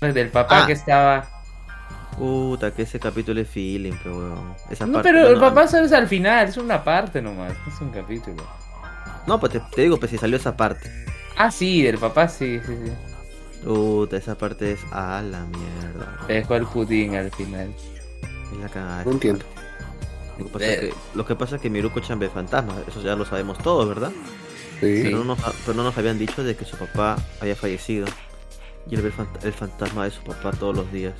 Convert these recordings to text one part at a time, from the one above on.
Del papá Ah. que estaba. Puta, que ese capítulo es feeling, pero weón. Esa No, parte, pero el papá solo es al final, es una parte nomás, no es un capítulo. No, pues te, te digo, pues si salió esa parte. Ah, sí, del papá sí, sí, sí. Puta, esa parte es a la mierda. Le dejó el pudín al final. Es la cagada. No entiendo. Lo que, pasa es que, lo que pasa es que Miruko Chan ve fantasmas, eso ya lo sabemos todos, ¿verdad? Sí. Pero, no nos, pero no nos habían dicho de que su papá había fallecido. Y él ve el, fant- el fantasma de su papá todos los días.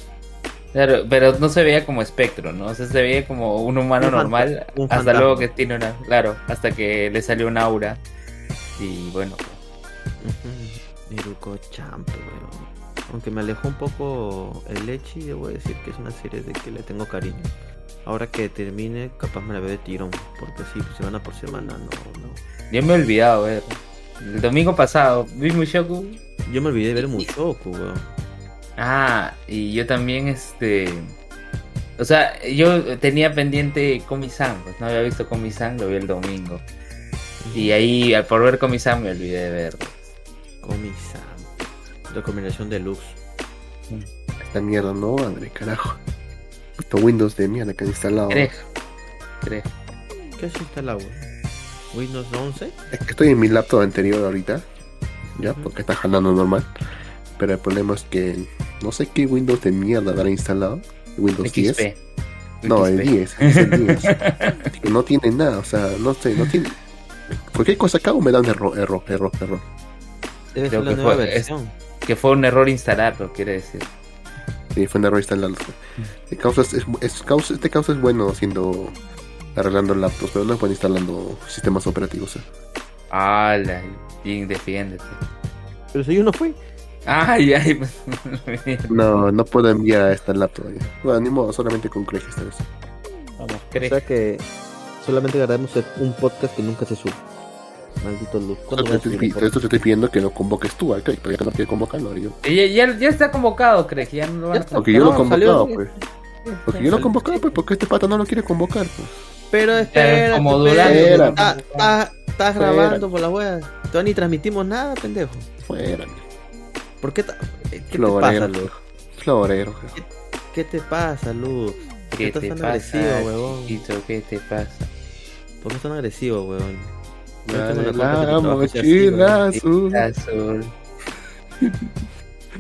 Claro, pero no se veía como espectro, ¿no? O sea, se veía como un humano Un normal. un hasta fantasma. luego que tiene una. Claro, hasta que le salió un aura. Y bueno, Ujú. Miruko Chan, pero, weón. Aunque me alejó un poco el Lechi, debo decir que es una serie de que le tengo cariño. Ahora que termine, capaz me la veo de tirón. Porque sí, semana por semana, no, no. yo me he olvidado ver. El domingo pasado vi Mushoku. Yo me olvidé de ver Mushoku, weón. Ah, y yo también, este. O sea, yo tenía pendiente Komi-san, pues no había visto Komi-san, lo vi el domingo. Y ahí, al por ver Komi-san, me olvidé de verlo. Komi-san. Recomendación deluxe. Esta mierda no, madre, carajo. Puto Windows de mierda que han instalado. Tres. Tres. ¿Qué has instalado, weón? ¿Windows 11? Es que Estoy en mi laptop anterior ahorita. Ya, porque está jalando normal. Pero el problema es que no sé qué Windows de mierda habrá instalado. Windows 10. XP. No, el XP. 10. es el 10. Que no tiene nada, o sea, no sé, no tiene. Cualquier cosa hago me da un error, error, error, error. Debe Creo ser la que nueva fue- versión. Que fue un error instalarlo, quiere decir. Sí, fue un error instalarlo. El causa es, es- es- causa- este causa es bueno haciendo arreglando laptops, pero no es bueno instalando sistemas operativos. ¿eh? ¡Hala! Jin, defiéndete. Pero si yo no fui. ¡Ay, ay! pues, No, no puedo enviar a esta laptop. Bueno, ni modo, solamente con Craig esta vez. Vamos, O cree. sea que solamente grabamos un podcast que nunca se sube. Maldito Luz. ¿Cuándo Esto te, estoy, pidiendo que lo convoques tú al Craig, pero ya no quiere convocarlo. yo. Ya, ya, ya está convocado, Craig. Ya no lo van Ya a está. Porque yo lo he convocado, pues. Porque yo lo he convocado, pues, porque este pata no lo quiere convocar, pues. Pero espera, como está- Estás grabando por la wea. Todavía ni transmitimos nada, pendejo. Fuera, ¿Por qué? ta- eh, ¿Qué te pasa, Luz? florero. ¿Qué te pasa, Luz? ¿Por qué ¿Qué estás te tan pasa, agresivo, huevón? chiquito? ¿Qué te pasa? ¿Por qué estás tan agresivo, huevón? La la mochila azul. Azul.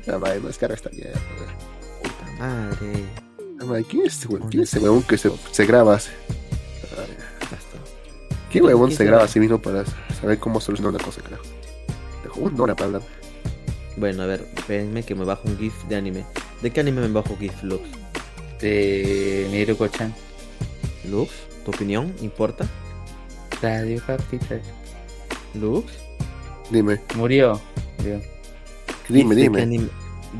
Ya, madre, descarga esta mierda. Puta madre. ¿Quién es este huevón? ¿Quién es ese huevón que se, se graba. ¿Qué huevón ¿Quién se graba a sí mismo para saber cómo solucionar una cosa, carajo? Dejó una hora para hablar. Bueno, a ver, espérenme que me bajo un GIF de anime. ¿De qué anime me bajo GIF, Lux? De Miruko-chan. ¿Lux? ¿Tu opinión importa? Radio Capital. ¿Lux? Dime, Murió. Murió. dime, ¿GIF de dime. anime-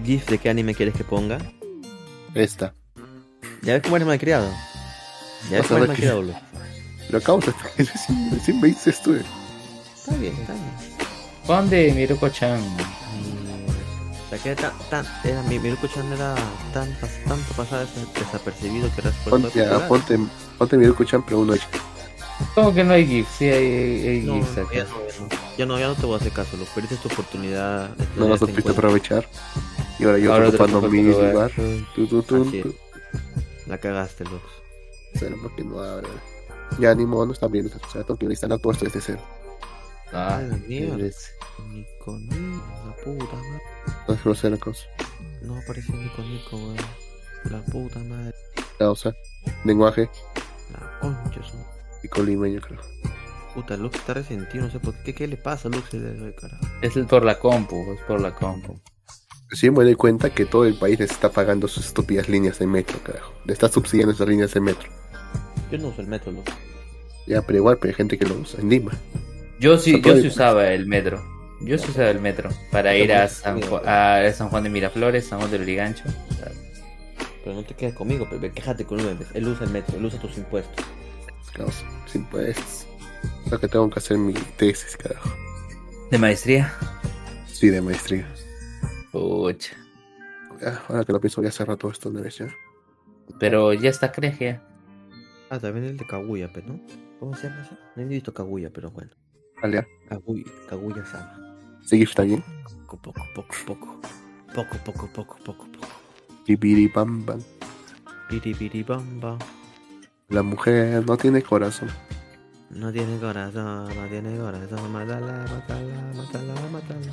¿GIF de qué anime quieres que ponga? Esta. ¿Ya ves cómo eres malcriado? ¿Ya ves cómo eres malcriado, Lux? Pero causa, recién, me dices tú. Está bien, está bien. Pon de Miruko-chan. Que tan, tan, era, mi Miruko-chan era tan, pas- tanto pasada des- desapercibido que era por Ponte, popular. ponte, ponte mi Chan, pero uno hecho. ¿Cómo que no hay GIF? Sí, hay, hay No, GIFs ya acá. no, ya no. Ya no, ya no te voy a hacer caso, Lux. Perdiste tu oportunidad. de No lo este supiste aprovechar. Y ahora yo Ahora ocupando mi lugar. lugar. Tú, tú, tú. La cagaste, Lux. Cero, porque no abre. Ya ni modo, no está bien. O sea, tengo que instalar todo esto desde cero. Ah, Ay, mierda. Nico, Nico, la puta madre. No es grosera cosa. No apareció Nico, Nico, weón. La puta madre. Causa. Lenguaje. La concha, su Y colimeño, creo. puta. Lux está resentido, no sé por qué. ¿Qué le pasa a Lux? Es por la compu, es por la compu. Sí me doy cuenta que todo el país les está pagando sus estúpidas líneas de metro, carajo. Le está subsidiando esas líneas de metro. Yo no uso el metro, Lux. Ya, pero igual, pero hay gente que lo usa. En Lima. Yo sí, yo sí usaba el metro. Yo sí usaba el metro para ir a San, Ju- a San Juan de Miraflores, San Juan de Lurigancho. Pero no te quedes conmigo, pero quéjate con él. Él usa el metro, él usa tus impuestos. Sin pues. Lo que tengo que hacer mi tesis, carajo. ¿De maestría? Sí, de maestría. Pucha. Ya, ahora que lo pienso, voy a cerrar todo esto una vez ya. Pero ya está Cregia. Ah, también el de Kaguya, pero ¿no? ¿Cómo se llama ese? No he visto Kaguya, pero bueno. Vale, ya. Kaguya, Kaguya Sama. ¿Seguir está bien? Poco, poco, poco, poco. poco, poco, poco, poco, poco. Pipiripam-pam. Piripiribamba. La mujer no tiene corazón. No tiene corazón, no tiene corazón. Mátala, mátala, mátala, mátala.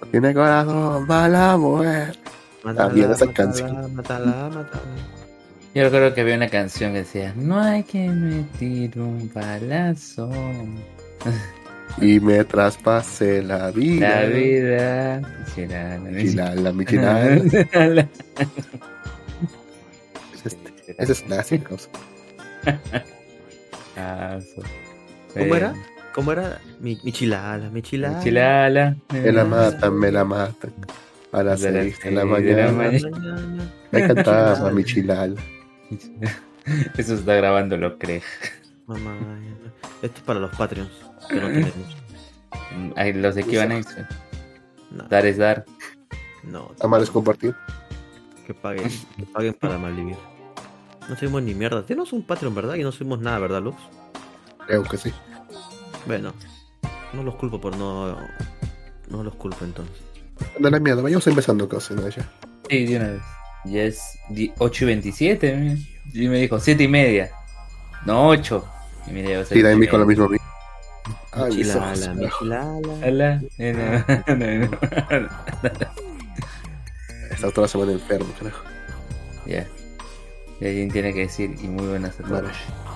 No tiene corazón, mala mujer. Mátala, bien esa mátala, canción. Mátala, mátala. Yo recuerdo que había una canción que decía, no hay que meter un balazo. Y me traspase la vida. La vida. Quisiera la Michilala, michilala. Ese es- Ese es clásico. ¿Cómo era? ¿Cómo era? Mi, mi chilala, mi chilala. Chilala. Me la matan, me la matan. A las De las seis de la seis de la mañana. mañana. Me cantaba mi chilal. Eso está grabando lo cree. Mamá, esto es para los Patreons que no tenemos. Ay, los de Kiva Nights. No, Dar es dar. no, Amar es compartir. que paguen, que paguen para malvivir. No subimos ni mierda. Tenemos un Patreon, ¿verdad? Y no subimos nada, ¿verdad, Lux? Creo que sí. Bueno, no los culpo por no. No los culpo entonces. Anda la mierda, vayamos empezando cosas, ¿no? Sí, de una vez. Ya es di- 8 y 27. mira. Y me dijo 7 y media. No 8. Y mira, a Sí, también ocho y dijo lo mismo. Ay, mis ojos, Chilala, mi carajo. chilala. Hola. Eh, no, no, no. Está toda la semana enfermo, carajo. Ya. Y alguien tiene que decir, y muy buenas a todos.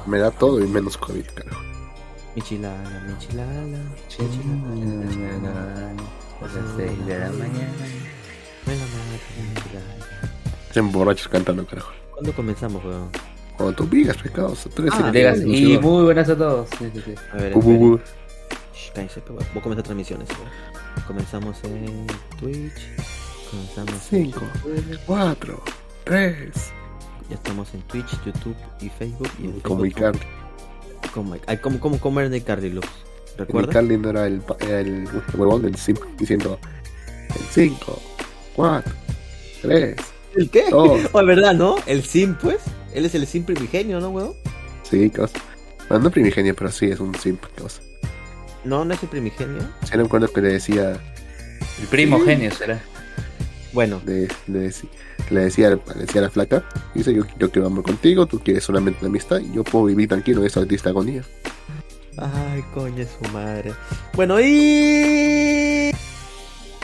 Me da todo y menos COVID, carajo. Mi chilala, mi chilala. A las 6 de la mañana. Me la mata, Se borrachos cantando, carajo. ¿Cuándo comenzamos, weón? Cuando tú digas, pecados. Ah, el Legas, el y muy buenas a todos. Sí, sí, sí. A ver, Bu, bu, esperen. bu. Shh, cállense, pe, weón. Voy a comenzar transmisiones, weón. Comenzamos en Twitch. Comenzamos en Cinco. YouTube. Cuatro, tres. Ya estamos en Twitch, YouTube y Facebook. Y en Como Facebook, Icardi. Como, ay, como, como, como era en Icardi, Lux. ¿Recuerdas? Icardi no era el, el huevón del sim diciendo en cinco, cuatro, tres, ¿El qué? Oh, es verdad, ¿no? El Sim, pues. Él es el Sim primigenio, ¿no, weón? Sí, cosa. Bueno, no primigenio, pero sí es un sim, cosa. No, no es el primigenio. Si no recuerdo que le decía, El primo genio será. Bueno, le, le, decía, le decía, le decía a la flaca, dice yo, yo quiero amor contigo, tú quieres solamente la amistad y yo puedo vivir tranquilo en esta artista agonía. Ay, coño, su madre. Bueno, y...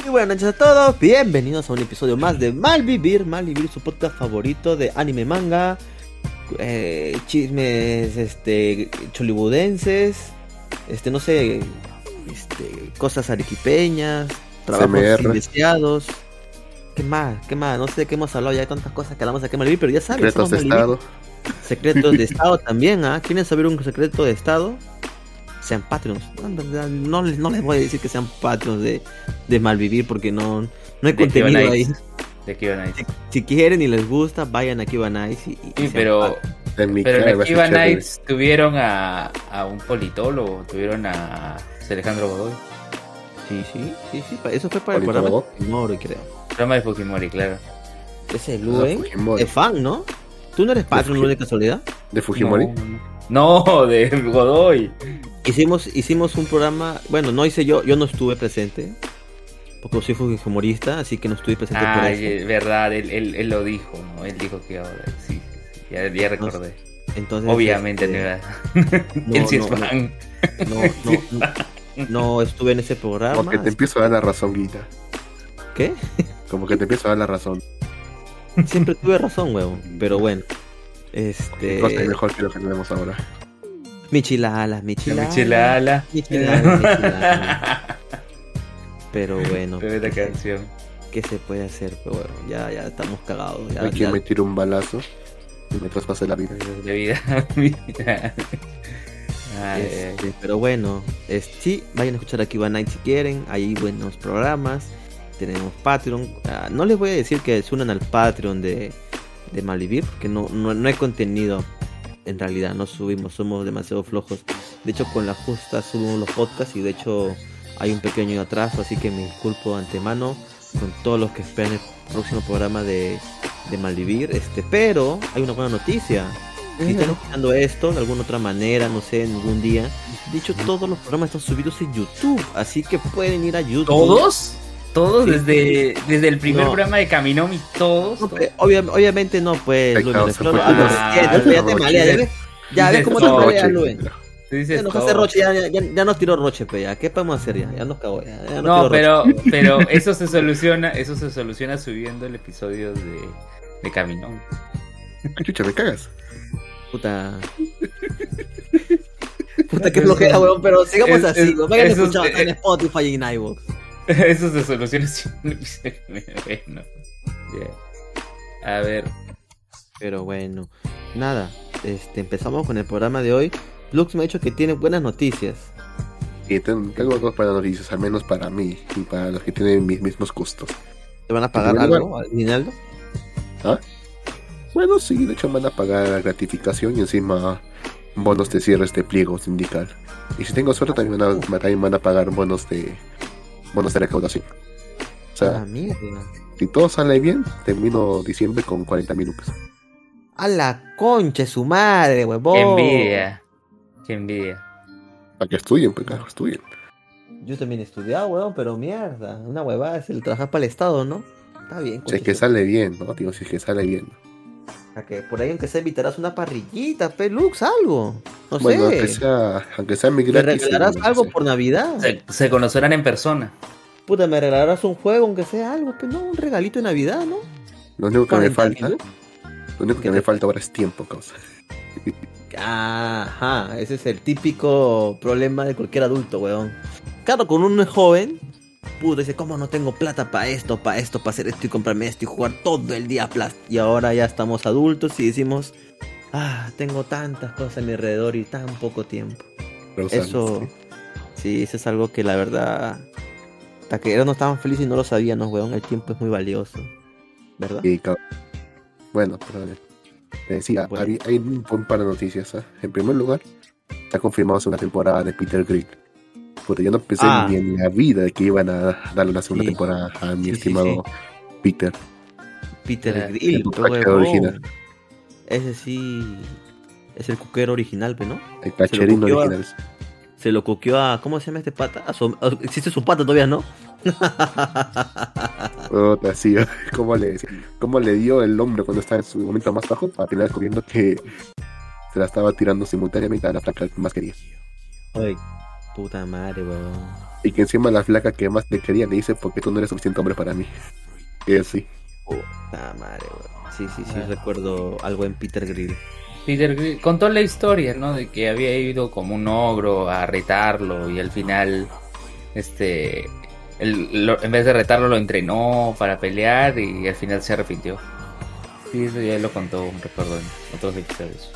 Y buenas noches a todos. Bienvenidos a un episodio más de Malvivir. Malvivir, su podcast favorito de anime manga. eh, chismes, este, cholibudenses. Este, no sé, este, cosas arequipeñas. Trabajos indeseados. ¿Qué más? ¿Qué más? No sé de qué hemos hablado. Ya hay tantas cosas que hablamos aquí en Malvivir, pero ya saben. Secretos de estado. Secretos de Estado también, ¿ah? ¿Quieren saber un secreto de Estado? Sean Patreons. No, no les, no les voy a decir que sean Patreons de, de Malvivir porque no, no hay De contenido ahí. De Kiva Nights. Si, si quieren y les gusta, vayan a Nice y, y Sí, pero. En mi pero en de- Nights tuvieron a, a un politólogo, tuvieron a Alejandro Godoy. Sí, sí, sí, sí. Eso fue para el programa de Fujimori, creo. Programa de Fujimori, claro. Ese Ah, Luen es fan, ¿no? ¿Tú no eres Patreon, Fuji- Luen, de casualidad? de Fujimori. No, no, de Godoy. Hicimos, hicimos un programa, bueno, no hice yo, yo no estuve presente, porque soy fujimorista, así que no estuve presente por Ay, eso. es verdad, él, él, él lo dijo, ¿no? Él dijo que ahora, sí, sí, sí, ya, ya recordé. Entonces, Obviamente, este, no era. no, él sí fan. no, no, no, no estuve en ese programa. Como que te empiezo a dar la razón, Guita. ¿Qué? Como que te empiezo a dar la razón. Siempre tuve razón, huevón. Pero bueno. Este. Cosa mejor que lo que tenemos ahora. Michilala, La michilala. Michilala, michilala. Pero bueno, Tremenda canción. ¿qué se puede hacer? Pero bueno, ya, ya estamos cagados. Ya, Hay quien ya- me tira un balazo y me traspase la vida. De vida. Ay, Este, pero bueno, es, sí, vayan a escuchar aquí Night si quieren. Hay buenos programas. Tenemos Patreon. Ah, no les voy a decir que se unan al Patreon de, de Malvivir, porque no, no, no hay contenido. En realidad, no subimos, somos demasiado flojos. De hecho, con la justa subimos los podcasts y de hecho hay un pequeño atraso, así que me disculpo de antemano con todos los que esperan el próximo programa de, de Malvivir. Este, pero hay una buena noticia. Si están escuchando esto de alguna otra manera, no sé, en algún día. De hecho, todos los programas están subidos en YouTube, así que pueden ir a YouTube. ¿Todos? Todos, Sí. desde, desde el primer No. programa de Caminomi, todos. No, todos. obvia- obviamente no, pues, pues, ah, pues, ya te malea, ya ves. Ya ves cómo te malea, dices Ya nos hace Roche, ya, ya, ya nos tiró Roche, pe, ya. ¿Qué podemos hacer ya? Ya nos cagó, ya. ya nos No, Roche. pero, pero eso se soluciona, eso se soluciona subiendo el episodio de, de Caminomi. Ay, chucha, me cagas. Puta. Puta, qué flojera, weón, pero sigamos Es- así, es- weón. Vayan escuchando en Spotify y en iVoox. Eso se soluciona. Bueno. A ver, Pero bueno, nada, este, empezamos con el programa de hoy. Lux me ha dicho que tiene buenas noticias. Tengo dos para noticias, al menos para mí y para los que tienen mis mismos gustos. ¿Te van a pagar algo, Aguinaldo? Bueno, sí, de hecho van a pagar la gratificación y encima bonos de cierres de pliego sindical. Y si tengo suerte también van a, también van a pagar bonos de bonos de recaudación. O A la sea, mierda. si todo sale bien, termino diciembre con 40 mil lucas. A la concha de su madre, huevón. qué envidia. Qué envidia. Para que estudien, pues carajo, estudien. Yo también he estudiado, weón, pero mierda. Una huevada es el trabajar para el Estado, ¿no? Está bien, Si es que sale bien, ¿no? Digo, si es que sale bien. su- a que por ahí aunque sea invitarás una parrillita, pelux, algo. No Bueno, aunque sé. sea, aunque sea mi ¿Me gratis. regalarás sí, algo sí. por Navidad? Se, se conocerán en persona. Puta, me regalarás un juego, aunque sea algo, pero no, un regalito de Navidad, ¿no? Lo único que me 40 falta, mil. lo único que ¿Qué me falta ahora es tiempo, causa. Ajá, ese es el típico problema de cualquier adulto, weón. Claro, con un joven, puta, dice, ¿cómo no tengo plata para esto, para esto, para hacer esto y comprarme esto y jugar todo el día Plast? Y ahora ya estamos adultos y decimos, ah, tengo tantas cosas a mi alrededor y tan poco tiempo. Eso, sí. sí, eso es algo que la verdad, hasta que no estaban felices y no lo sabíamos, weón, el tiempo es muy valioso, ¿verdad? Y, bueno, pero eh, sí, Bueno. hay, hay un par de noticias. ¿ah? En primer lugar, está confirmado una temporada de Peter Grill. Porque yo no pensé Ah. ni en la vida de que iban a darle una segunda Sí. temporada a mi Sí, sí, estimado Peter. Peter Grill, el cuquero original. Ese sí es el cuquero original, ¿no? El cacherino a- original. Se lo coqueó a. ¿Cómo se llama este pata? A su- a- existe su pata todavía, ¿no? Puta, sí, ¿cómo le, cómo le dio el hombro cuando estaba en su momento más bajo para terminar descubriendo que se la estaba tirando simultáneamente a la flaca que más quería. Ay, puta madre, weón. Y que encima la flaca que más le quería le dice porque tú no eres suficiente hombre para mí. Y así. Puta madre, weón. Sí, sí, sí, Ah. recuerdo algo en Peter Grill. Peter Grill contó la historia, ¿no? De que había ido como un ogro a retarlo y al final, este, el- lo- en vez de retarlo lo entrenó para pelear y al final se arrepintió. Sí, eso ya lo contó, recuerdo en otros episodios.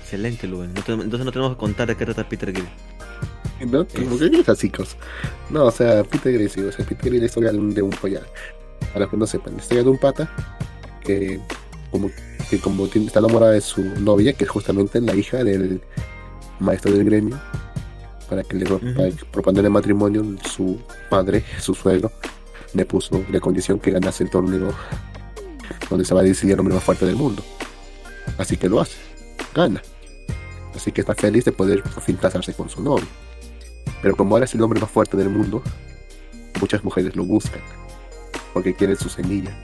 Excelente. No te- entonces no tenemos que contar de qué trata Peter Grill. ¿No? Como que es así, cos. No, o sea, Peter Grill, sí, o sea, Peter Grill es la historia de un, de un pollar. Para los que no sepan, la historia de un pata que como, que como tiene, está enamorada de su novia, que es justamente la hija del maestro del gremio, para que le que proponerle matrimonio, su padre, su suegro, le puso la condición que ganase el torneo donde se va a decidir el hombre más fuerte del mundo. Así que lo hace, gana. Así que está feliz de poder por fin casarse con su novio. Pero como ahora es el hombre más fuerte del mundo, muchas mujeres lo buscan porque quieren su semilla.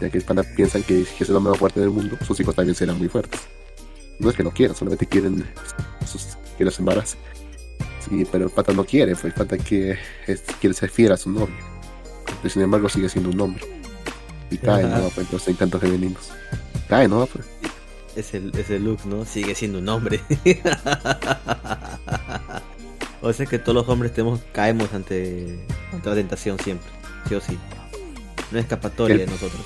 Ya que piensan que si es el hombre más fuerte del mundo, sus hijos también serán muy fuertes. No es que no quieran, solamente quieren sus, que los embarace. Sí, pero el pata no quiere, pues el pata que es- quiere ser fiel a su novio. Pero sin embargo sigue siendo un hombre. Y cae, Ajá. ¿no? Pues entonces hay tantos femeninos. Cae, ¿no? Pues, Es el, es el Lux, ¿no? Sigue siendo un hombre. o sea que todos los hombres tenemos, caemos ante, ante la tentación siempre. Sí o sí. No hay escapatoria El- de nosotros.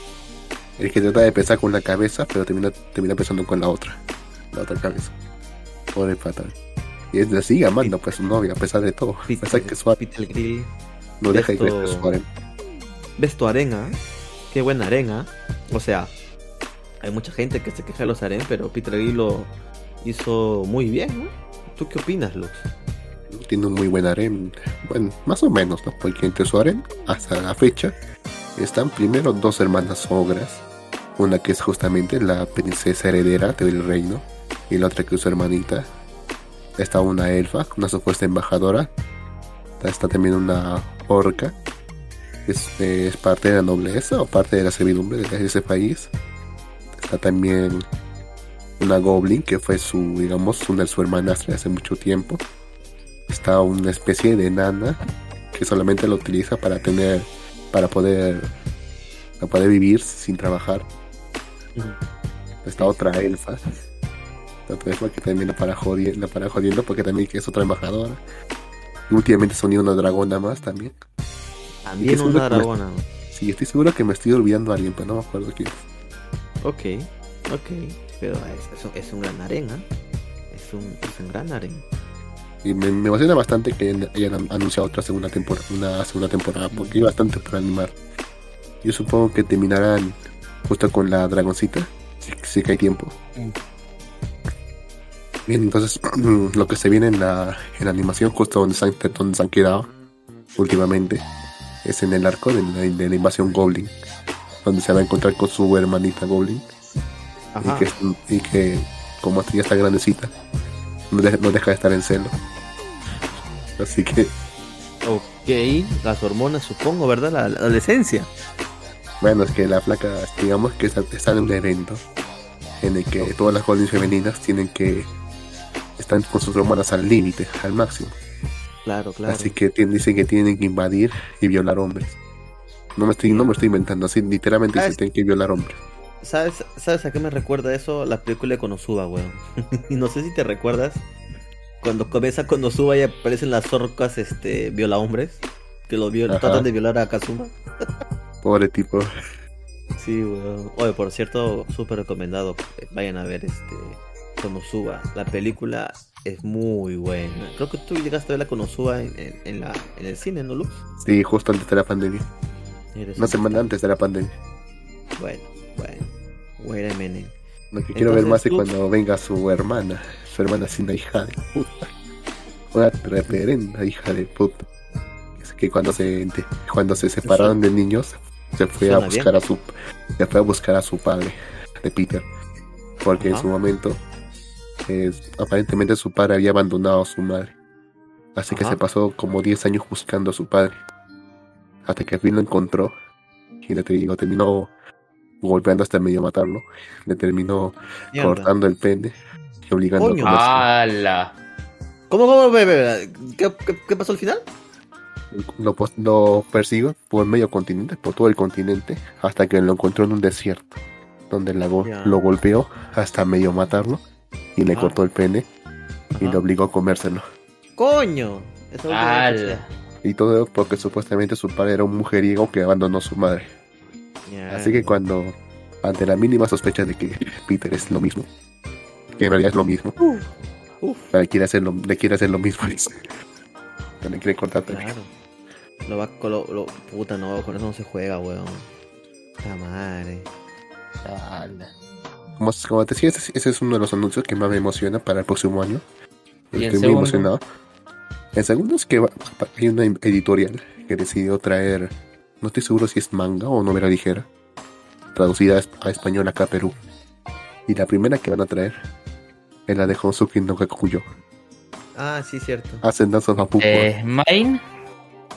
el que trata de pensar con la cabeza, pero termina, termina pensando con la otra. La otra cabeza. Pobre pata. Y es así amando pues su novia, a pesar de todo. A pesar que su Peter Grill. no deja de esto- crecer su harem. ¿Ves tu arena? Qué buena arena. O sea, hay mucha gente que se queja de los harem, pero Peter Grill lo hizo muy bien, ¿no? ¿Tú qué opinas, Lux? Tiene un muy buen harem. Bueno, más o menos, ¿no? Porque entre su harem, hasta la fecha, están primero dos hermanas ogras. Una que es justamente la princesa heredera del reino. Y la otra que es su hermanita. Está una elfa, una supuesta embajadora. Está también una orca. es, es parte de la nobleza o parte de la servidumbre de ese país. Está también una goblin que fue su, digamos, una de su hermanastra hace mucho tiempo. Está una especie de nana que solamente lo utiliza para tener, para poder, para poder vivir sin trabajar. Está otra elfa. Otra elfa que también la para jodiendo, la para jodiendo porque también que es otra embajadora. Y últimamente se unió una dragona más también. También una que me- dragona. Sí, estoy seguro que me estoy olvidando a alguien, pero no me acuerdo quién. es. Ok, ok. Pero es, es, es un gran harén, ¿ah? Es un, es un gran harén. Y me, me emociona bastante que hayan, hayan anunciado otra segunda temporada, una segunda temporada, porque hay bastante por animar. Yo supongo que terminarán justo con la dragoncita, si, si que hay tiempo. Mm. Bien, entonces lo que se viene en la, en la animación, justo donde se, han, donde se han quedado últimamente, es en el arco de la, de la invasión Goblin, donde se va a encontrar con su hermanita Goblin, y que, y que como ya está grandecita, no no deja de estar en celo. Así que, Ok, las hormonas supongo, ¿verdad? La, la adolescencia. bueno, es que la flaca, digamos que está, en un evento en el que todas las goblins femeninas tienen que están con sus hormonas al límite, al máximo. Claro, claro. Así que dicen que tienen que invadir y violar hombres. No me estoy, no me estoy inventando, así literalmente se es- tienen que violar hombres. ¿Sabes, ¿Sabes a qué me recuerda eso? La película de Konosuba, weón. y no sé si te recuerdas. Cuando comienza Konosuba y aparecen las orcas, este, viola hombres. Que lo violan, Ajá. tratan de violar a Kazuma. Pobre tipo. Sí, weón. Oye, por cierto, súper recomendado. Vayan a ver este Konosuba. La película es muy buena. Creo que tú llegaste a ver la Konosuba en, en, en la, en el cine, ¿no, Lux? Sí, justo antes de la pandemia. Eres Una un semana antes de la pandemia. Bueno, bueno. Wait a minute. Lo que quiero ver más es tú- cuando venga su hermana. Su hermana es una hija de puta. Una reverenda hija de puta. Es que cuando se cuando se separaron de niños, se fue a buscar a su se fue a buscar a su padre, de Peter. Porque en su momento eh, aparentemente su padre había abandonado a su madre. Así que se pasó como 10 años buscando a su padre. Hasta que al fin lo encontró. Y le lo terminó golpeando hasta medio matarlo. Le terminó Mierda. cortando el pene obligando Coño. a comerse. ¡Hala! ¿Cómo, cómo, ve, ve, ve? ¿Qué, qué, qué pasó al final? Lo, lo persiguió por medio continente, por todo el continente, hasta que lo encontró en un desierto, donde la go- Ya. lo golpeó hasta medio matarlo y le Ajá. cortó el pene y Ajá. le obligó a comérselo. ¡Coño! Noticia. Y todo porque supuestamente su padre era un mujeriego que abandonó a su madre. Así que cuando, ante la mínima sospecha de que Peter es lo mismo, que en realidad es lo mismo, Uf, uf, le quiere hacer lo, le quiere hacer lo mismo, dice. Le quiere cortar también. claro. Lo va con lo, lo- Puta, no, con eso no se juega, weón. La madre. Como, como te decía, ese, ese es uno de los anuncios que más me emociona para el próximo año. ¿Y el Estoy muy emocionado. El segundo es que va- hay una editorial que decidió traer, no estoy seguro si es manga o novela ligera, traducida a español acá a Perú. Y la primera que van a traer es la de Honsuki no Gakuyo. Ah, sí, cierto. Hacen danzas a Pupo. Eh, ¿Mine?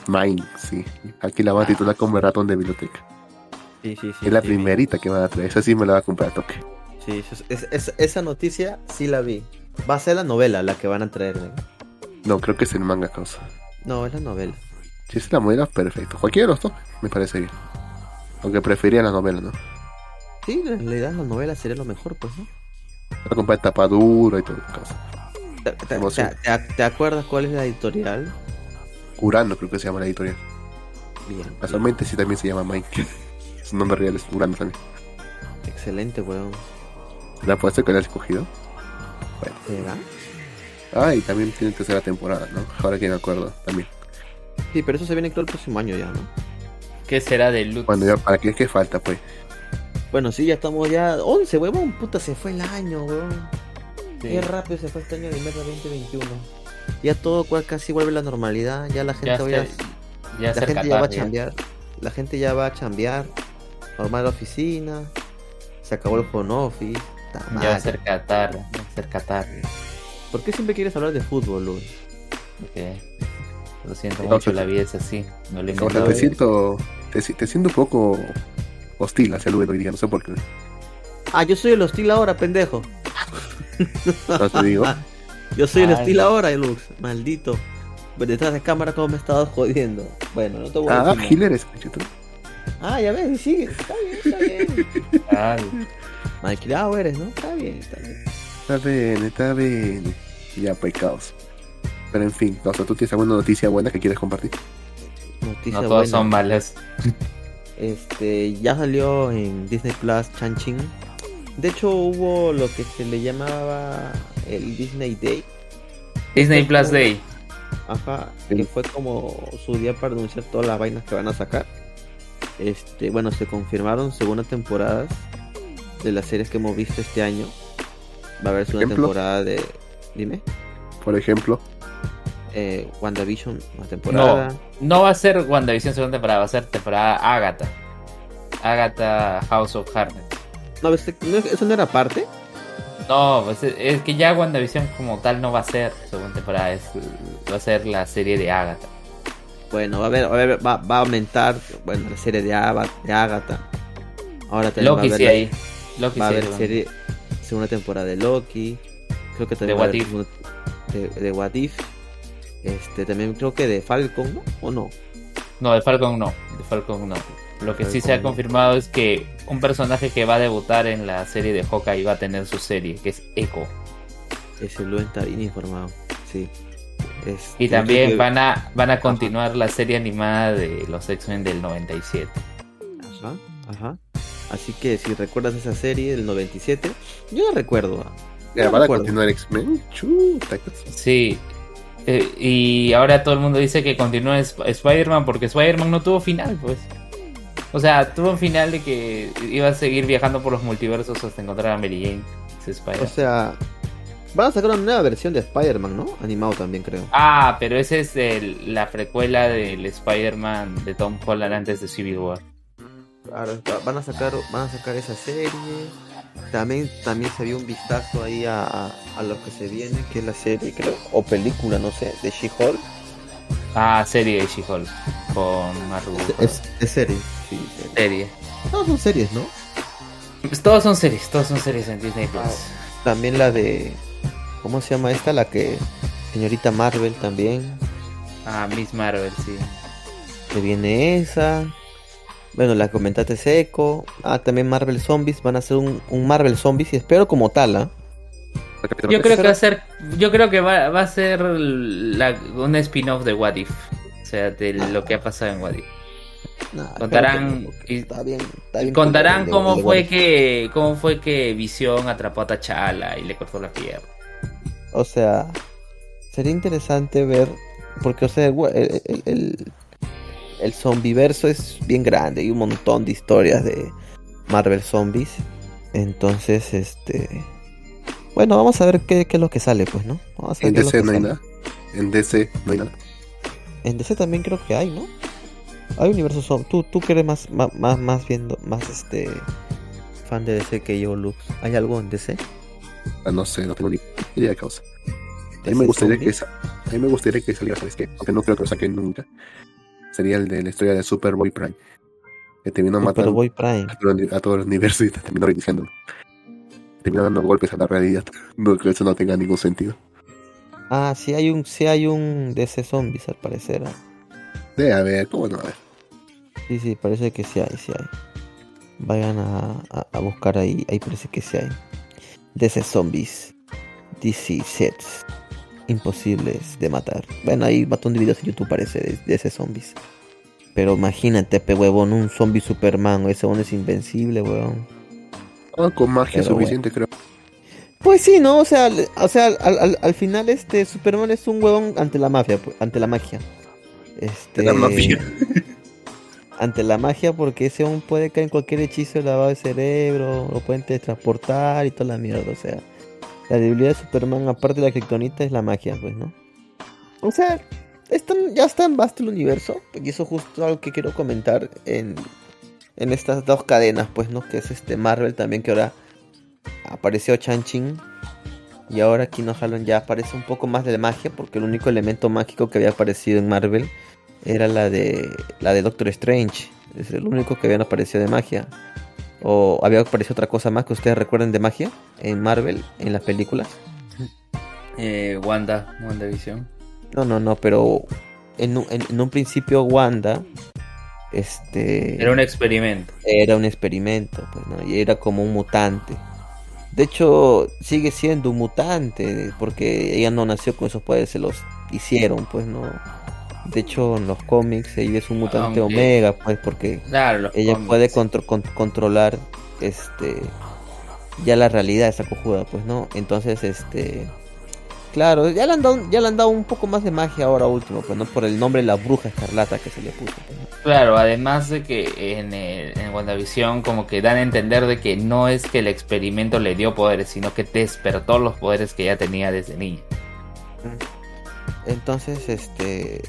Mine, sí. Aquí la van a titular como el ratón de biblioteca. Sí, sí, sí. es la sí, primerita que van a traer. Esa sí me la va a comprar a toque. Sí, sí, es- es- esa noticia sí la vi. Va a ser la novela la que van a traer, weón. No, creo que es el manga causa. No, es la novela. Si es la novela, perfecto. Cualquiera de los dos me parece bien. Aunque prefería la novela, ¿no? Sí, en realidad la novela sería lo mejor, pues, ¿no? Voy a comprar tapadura y todo. ¿Te, te- te- te- te acuerdas cuál es la editorial? Urano creo que se llama la editorial. Bien. Casualmente sí también se llama Mike. Su nombre real es Urano también. Excelente, weón. ¿La puede ser que la has escogido? ¿Será? Ah, y también tiene tercera temporada, ¿no? Ahora que me acuerdo también. Sí, pero eso se viene creo el próximo año ya, ¿no? ¿Qué será de Lutz? Cuando ya, ¿para qué, qué falta, pues? Bueno, sí, ya estamos ya 11, weón. Puta, se fue el año, weón. Sí. Qué rápido se fue este año de mierda 2021. Ya todo casi vuelve a la normalidad. Ya la gente, Ya, está- la gente ya va a chambear. La gente ya va a chambear. Normal la oficina. Se acabó el home office. Ya va a ser Qatar, va a ser Qatar. ¿Por qué siempre quieres hablar de fútbol, Luis? Lo siento No, mucho, la vida es así. No lo he O sea, inventado me yo. siento, te, te siento un poco hostil hacia Luen hoy día, no sé por qué. Ah, yo soy el hostil ahora, pendejo. No te digo. Yo soy el Ay, hostil no. ahora, Lux. Maldito. Pues detrás de cámara como me estabas jodiendo. Bueno, no te voy a Ah, decir. Gil eres, cachito. Ah, ya ves, sigue. Está bien, está bien. Malcriado eres, ¿no? Está bien, está bien. Está bien, está bien. Ya, pues caos. Pero en fin, Causa, ¿tú tienes alguna noticia buena que quieres compartir? Noticia no todos buena. son malas. Este, ya salió en Disney Plus Chanching. De hecho, hubo lo que se le llamaba el Disney Day. Disney Plus Day. Ajá, Sí. que fue como su día para anunciar todas las vainas que van a sacar. Este, bueno, se confirmaron segunda temporadas de las series que hemos visto este año. Va a haber segunda Ejemplo. temporada de. Dime. Por ejemplo, Eh, WandaVision, una temporada. No va a ser WandaVision segunda temporada, va a ser temporada Agatha. Agatha House of Harness. No, ¿ves? ¿No- ¿eso no era parte? No, pues es, que ya WandaVision como tal no va a ser segunda temporada, es, va a ser la serie de Agatha. Bueno, va a, haber, va, a haber- va- va a aumentar bueno, la serie de, Ava- de Agatha. Ahora va a Loki haber, sí la- ahí. Loki va a sí haber ahí, serie, segunda temporada de Loki. Creo que también De va a What haber If. segunda- de, de What If. Este, también creo que de Falcon, ¿no? ¿O no? No, de Falcon no, de Falcon no. Lo que sí se ha no. confirmado es que un personaje que va a debutar en la serie de Hawkeye va a tener su serie, que es Echo. Ese lo está bien informado. Sí. Este, Y creo también que- van a van a continuar la serie animada de los X-Men del 97. Ajá, ajá. Así que si recuerdas esa serie del 97, yo no recuerdo. ah. No ¿van a continuar X-Men? Chuta. Sí. Eh, y ahora todo el mundo dice que continúa Sp- Spider-Man porque Spider-Man no tuvo final, pues. O sea, tuvo un final de que iba a seguir viajando por los multiversos hasta encontrar a Mary Jane. O sea, van a sacar una nueva versión de Spider-Man, ¿no? Animado también, creo. Ah, pero esa es el- la precuela del Spider-Man de Tom Holland antes de Civil War. Claro, va- van a sacar, van a sacar esa serie. También, también se vio un vistazo ahí a, a, a lo que se viene, que es la serie, creo, o película, no sé, de She-Hulk. Ah, serie de She-Hulk con Margot. Es, es serie, sí, serie. Serie. No, son series, ¿no? Pues todos son series, todos son series en Disney Plus. También la de, ¿cómo se llama esta? La que, señorita Marvel también. Ah, Miss Marvel, sí. Se viene esa. Bueno, la comentaste seco. Ah, también Marvel Zombies. Van a hacer un, un Marvel Zombies y espero como tal, ¿ah? Yo creo que va a ser, yo creo que va, va a ser la- un spin-off de What If. O sea, de lo que ha pasado en What If. Nah, Contarán que está bien, está bien Contarán cómo fue que cómo fue que Visión atrapó a T'Challa y le cortó la pierna. O sea, sería interesante ver. Porque, o sea, el, el, el, el zombiverso es bien grande. Hay un montón de historias de Marvel Zombies. Entonces, este. Bueno, vamos a ver qué, qué es lo que sale, pues, ¿no? Vamos a ver En DC no hay nada. En DC no hay nada. En DC también creo que hay, ¿no? Hay universos son. Tú, tú que eres más, más, más, viendo, más este fan de DC que yo, Lux. ¿Hay algo en DC? Ah, no sé, no tengo ni idea de causa. A mí me gustaría que zombies? a mí me gustaría que saliera, ¿sabes qué? Aunque no creo que lo saquen nunca. Sería el de la historia de Superboy Prime. Que terminó matando Prime. a todo, el- universo y terminó reiniciándolo. Terminó dando golpes a la realidad. No creo que eso no tenga ningún sentido. Ah, sí hay un, sí hay un DC Zombies al parecer. De a ver, ¿cómo no? A ver. Sí, sí, parece que sí hay, sí hay. Vayan a, a- a buscar ahí, ahí parece que sí hay. DC Zombies. DC Sets. Imposibles de matar. Bueno, hay un montón de videos en YouTube parece de DC Zombies. Pero imagínate, pe huevón, un zombie Superman, ese uno es invencible, huevón. Ah, con magia Pero suficiente, creo. Pues sí, ¿no? O sea, o sea, al, al- al final este Superman es un huevón ante la mafia, ante la magia. Este, La mafia. Ante la magia porque ese hombre puede caer en cualquier hechizo de lavado de cerebro, lo pueden teletransportar y toda la mierda, o sea. La debilidad de Superman, aparte de la kriptonita, es la magia, pues, ¿no? O sea, es tan- ya está en vasto el universo, y eso justo algo que quiero comentar en, en estas dos cadenas, pues, ¿no? Que es este Marvel también, que ahora apareció Chan-Chin, y ahora aquí no Halon ya aparece un poco más de magia, porque el único elemento mágico que había aparecido en Marvel era la de la de Doctor Strange, Es el único que habían aparecido de magia. ¿O había aparecido otra cosa más que ustedes recuerden de magia en Marvel, en las películas? Eh, Wanda, WandaVision. No, no, no, pero en, un- en- en un principio Wanda, este... Era un experimento. era un experimento, pues, ¿no? Y era como un mutante. De hecho, sigue siendo un mutante, porque ella no nació con esos poderes, se los hicieron, pues, ¿no? De hecho, en los cómics ella es un mutante Aunque- omega, pues, porque Claro, ella cómics. puede contro- con- controlar, este, ya la realidad esa cojuda, pues, ¿no? Entonces, este, claro, ya le han dado, ya le han dado un poco más de magia ahora último, pues, ¿no? Por el nombre la bruja escarlata que se le puso, pues, ¿no? Claro, además de que en, el- en WandaVision como que dan a entender de que no es que el experimento le dio poderes, sino que despertó los poderes que ya tenía desde niña. Entonces, este.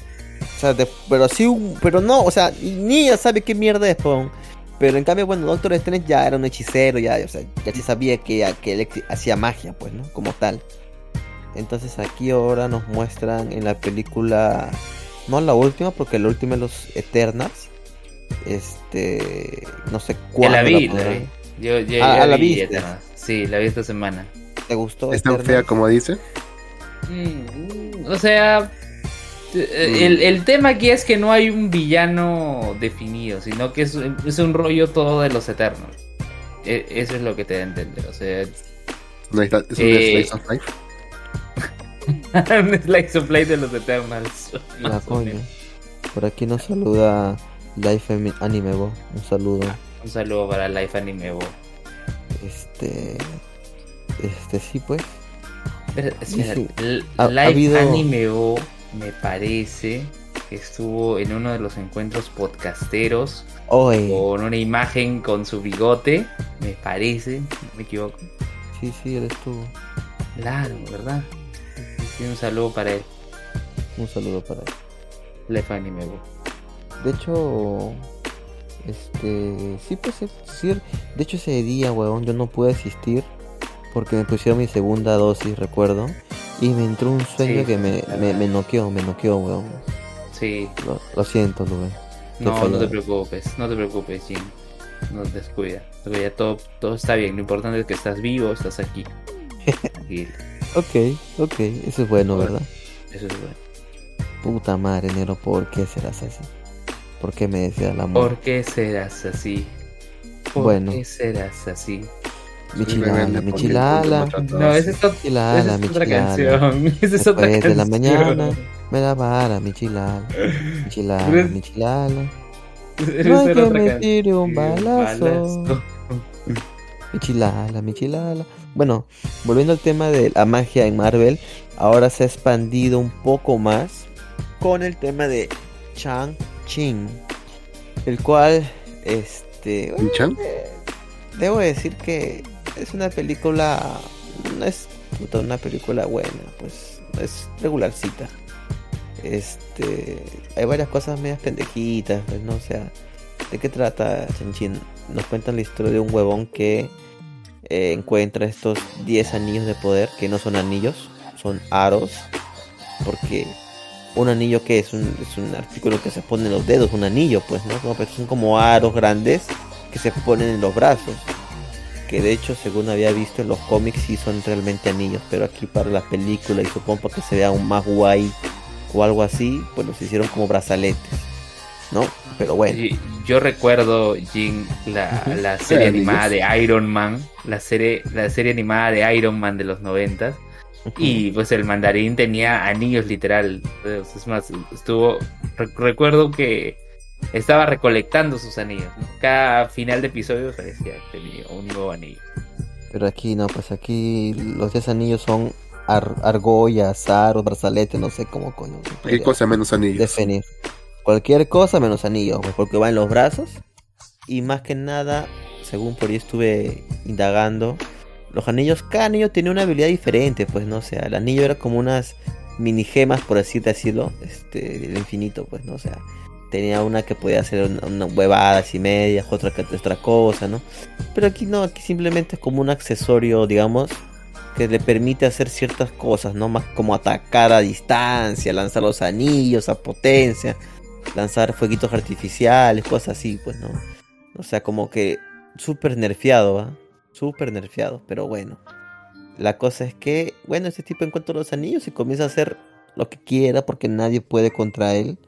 O sea, de- pero sí, pero no, o sea, ni ella sabe qué mierda es, pon. Pero en cambio, bueno, Doctor Strange ya era un hechicero, ya, o sea, ya se sabía que, que él hacía magia, pues, ¿no? Como tal. Entonces aquí ahora nos muestran en la película, no la última, porque la última es los Eternals. Este, no sé cuándo. la vi, la vi. Yo, yo- Ah, yo ¿la vi viste? Sí, la vi esta semana. ¿Te gustó? ¿Es tan fea como dice? Mm, o sea. El, el tema aquí es que no hay un villano definido, sino que es, es un rollo todo de los Eternos. E- eso es lo que te da a entender. O sea, es, es un Eh, slice of life. un slice of life de los Eternals. La coño. menos. Por aquí nos saluda Life Anime Bo. Un saludo. Un saludo para Life Anime Bo. Este. Este sí, pues. Pero, espera, Sí, L- Ha- ha Live habido- Anime Bo me parece que estuvo en uno de los encuentros podcasteros Oye. con una imagen con su bigote, me parece, no me equivoco. Sí, sí, él estuvo. Claro, ¿verdad? Sí, un saludo para él, Un saludo para él. Anime Bo. De hecho. Este. Sí, pues sí. De hecho, ese día, weón, yo no pude asistir. Porque me pusieron mi segunda dosis, recuerdo. Y me entró un sueño Sí, que me, me, me noqueó, me noqueó, weón. Sí, Lo, lo siento, Lube. No, no te preocupes, no te preocupes, Jim. No te descuida. Porque ya todo, todo está bien. Lo importante es que estás vivo, estás aquí. Ok, ok. Eso es bueno, ¿verdad? Eso es bueno. Puta madre, negro, ¿por qué serás así? ¿Por qué me deseas la ¿Por muerte? qué serás así? ¿Por Bueno. qué serás así? Mi Soy rebelde chilala, mi porque el chilala. mundo me trata No, esa es, esa es otra canción. Esa es otra Después de la canción. mañana me la vara, mi chilala. Mi chilala, Pero- mi chilala. Esa No hay que me canción. tire un balazo. balazo. Mi chilala, mi chilala. Bueno, volviendo al tema de la magia en Marvel, ahora se ha expandido un poco más con el tema de Chang Chin, el cual, este, ¿Chan? debo decir que es una película, no es puta, una película buena, pues es regularcita. Este, hay varias cosas medias pendejitas, pues no, o sea, ¿de qué trata Chin? Nos cuentan la historia de un huevón que eh, encuentra estos 10 anillos de poder, que no son anillos, son aros, porque un anillo que es un, artículo que se pone en los dedos, un anillo, pues, ¿no? No, pero son como aros grandes que se ponen en los brazos. Que de hecho, según había visto en los cómics, sí son realmente anillos, pero aquí para la película y supongo que se vea aún más guay o algo así, pues los hicieron como brazaletes, ¿no? Pero bueno, Y- Yo recuerdo, Jin, la, la serie Anillos. animada de Iron Man, la serie, la serie animada de Iron Man de los noventas, y pues el mandarín tenía anillos literal. Es más, estuvo, re- recuerdo que estaba recolectando sus anillos. ¿no? Cada final de episodio parecía que tenía un nuevo anillo. pero aquí no, pues aquí los 10 anillos son ar argollas, aros, brazaletes, no sé cómo coño. se ¿Qué podría cosa menos anillos? Definir. Cualquier cosa menos anillos, pues, porque va en los brazos. Y más que nada, según por ahí estuve indagando, los anillos, cada anillo tenía una habilidad diferente, pues no o sea, el anillo era como unas mini gemas, por así decirlo, este, del infinito, pues no o sea, tenía una que podía hacer una, una huevadas y medias, otra otra cosa, ¿no? Pero aquí no, aquí simplemente es como un accesorio, digamos, que le permite hacer ciertas cosas, ¿no? Más como atacar a distancia, lanzar los anillos a potencia. lanzar fueguitos artificiales, cosas así, pues no. O sea, como que súper nerfeado, ¿va? Súper nerfeado, pero bueno. La cosa es que, bueno, este tipo encuentra los anillos y comienza a hacer lo que quiera porque nadie puede contra él.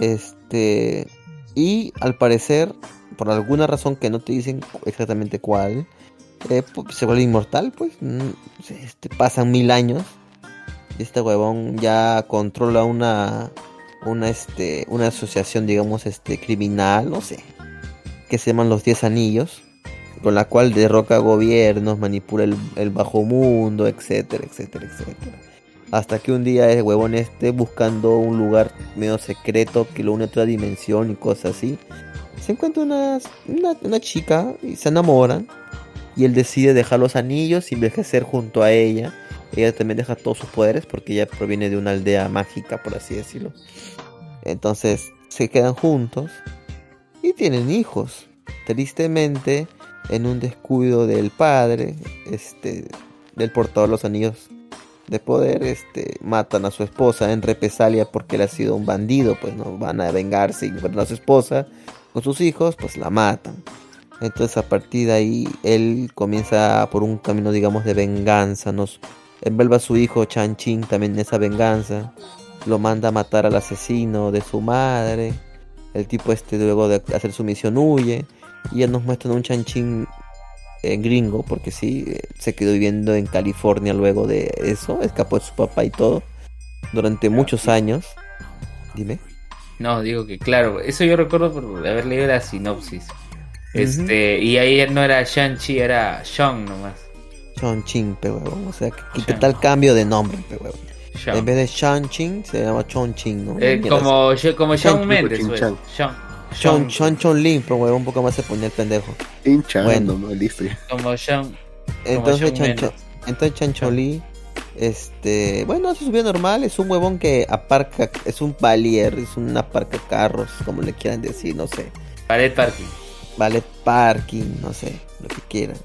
Este. Y al parecer, por alguna razón que no te dicen exactamente cuál, eh, se vuelve inmortal, pues. Mm, este, pasan mil años. Y este huevón ya controla una. Una, este, una asociación, digamos, este, criminal, no sé. Que se llaman los Diez Anillos. Con la cual derroca gobiernos, manipula el, el bajo mundo, etcétera, etcétera, etcétera. Hasta que un día el huevón esté buscando un lugar medio secreto que lo une a otra dimensión y cosas así. Se encuentra una, una, chica y se enamoran. Y él decide dejar los anillos y envejecer junto a ella. Ella también deja todos sus poderes porque ella proviene de una aldea mágica, por así decirlo. Entonces se quedan juntos y tienen hijos. Tristemente, en un descuido del padre, este, del portador de los anillos de poder, este, matan a su esposa en represalia porque él ha sido un bandido, pues no van a vengarse y a su esposa con sus hijos, pues la matan. Entonces a partir de ahí él comienza por un camino, digamos, de venganza, nos envuelve a su hijo Chan Chin también en esa venganza, lo manda a matar al asesino de su madre, el tipo este luego de hacer su misión huye y ya nos muestran un Chan Chin en gringo, porque sí, se quedó viviendo en California luego de eso, escapó de su papá y todo, durante muchos años. Dime. No, digo que claro, eso yo recuerdo por haber leído la sinopsis. Este, y ahí no era Shang-Chi, era Shang nomás. Shang-Chi, o sea, ¿qué, tal cambio de nombre, En vez de Shang-Chi se llama Chong-Chin, ¿no? Eh, como, como Shawn Mendes, Sean, Sean Chon Lin, pero un poco más se ponía el pendejo. Hinchando, bueno, listo. Como Sean. Entonces, Chancho, entonces Chancho Lee, este, bueno, se subió normal, es un huevón que aparca, es un valier, es un aparca carros, como le quieran decir, no sé. Ballet parking. Ballet parking, no sé, lo que quieran.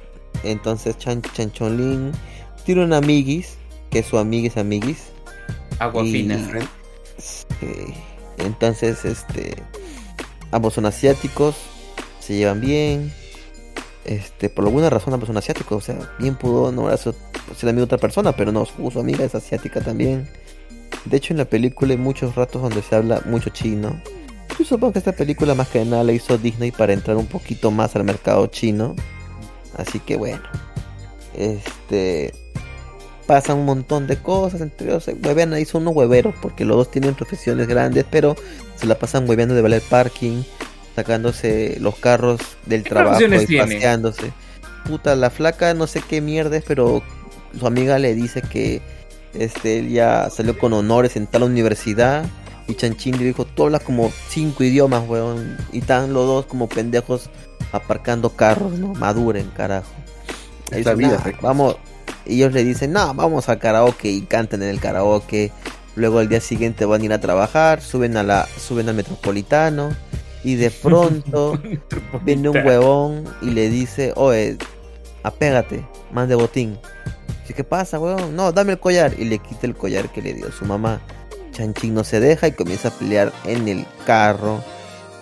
Entonces Chan, Chancholín tiene una amiguis, que su amiguis amiguis. Agua fina. entonces, este, ambos son asiáticos, se llevan bien. Este, por alguna razón ambos son asiáticos, o sea, bien pudo no era ser amigo de otra persona, pero no, su, amiga es asiática también. De hecho, en la película hay muchos ratos donde se habla mucho chino. Yo supongo que esta película más que nada la hizo Disney para entrar un poquito más al mercado chino. Así que bueno. Este pasan un montón de cosas entre ellos. Huevean ahí son unos hueveros porque los dos tienen profesiones grandes, pero se la pasan hueveando de valer parking, sacándose los carros del trabajo y paseándose. Puta, la flaca no sé qué mierda es, pero su amiga le dice que este él ya salió con honores en tal universidad. Y Chanchín le dijo, tú hablas como cinco idiomas, weón. Y están los dos como pendejos aparcando carros, ¿no? Maduren, carajo. vida, vamos, ellos le dicen, no, vamos al karaoke y cantan en el karaoke. Luego al día siguiente van a ir a trabajar, suben a la, suben al metropolitano y de pronto viene un huevón y le dice, oye, apégate, más de botín. Dice, ¿qué pasa, huevón? No, dame el collar. Y le quita el collar que le dio su mamá. Chanchín no se deja y comienza a pelear en el carro.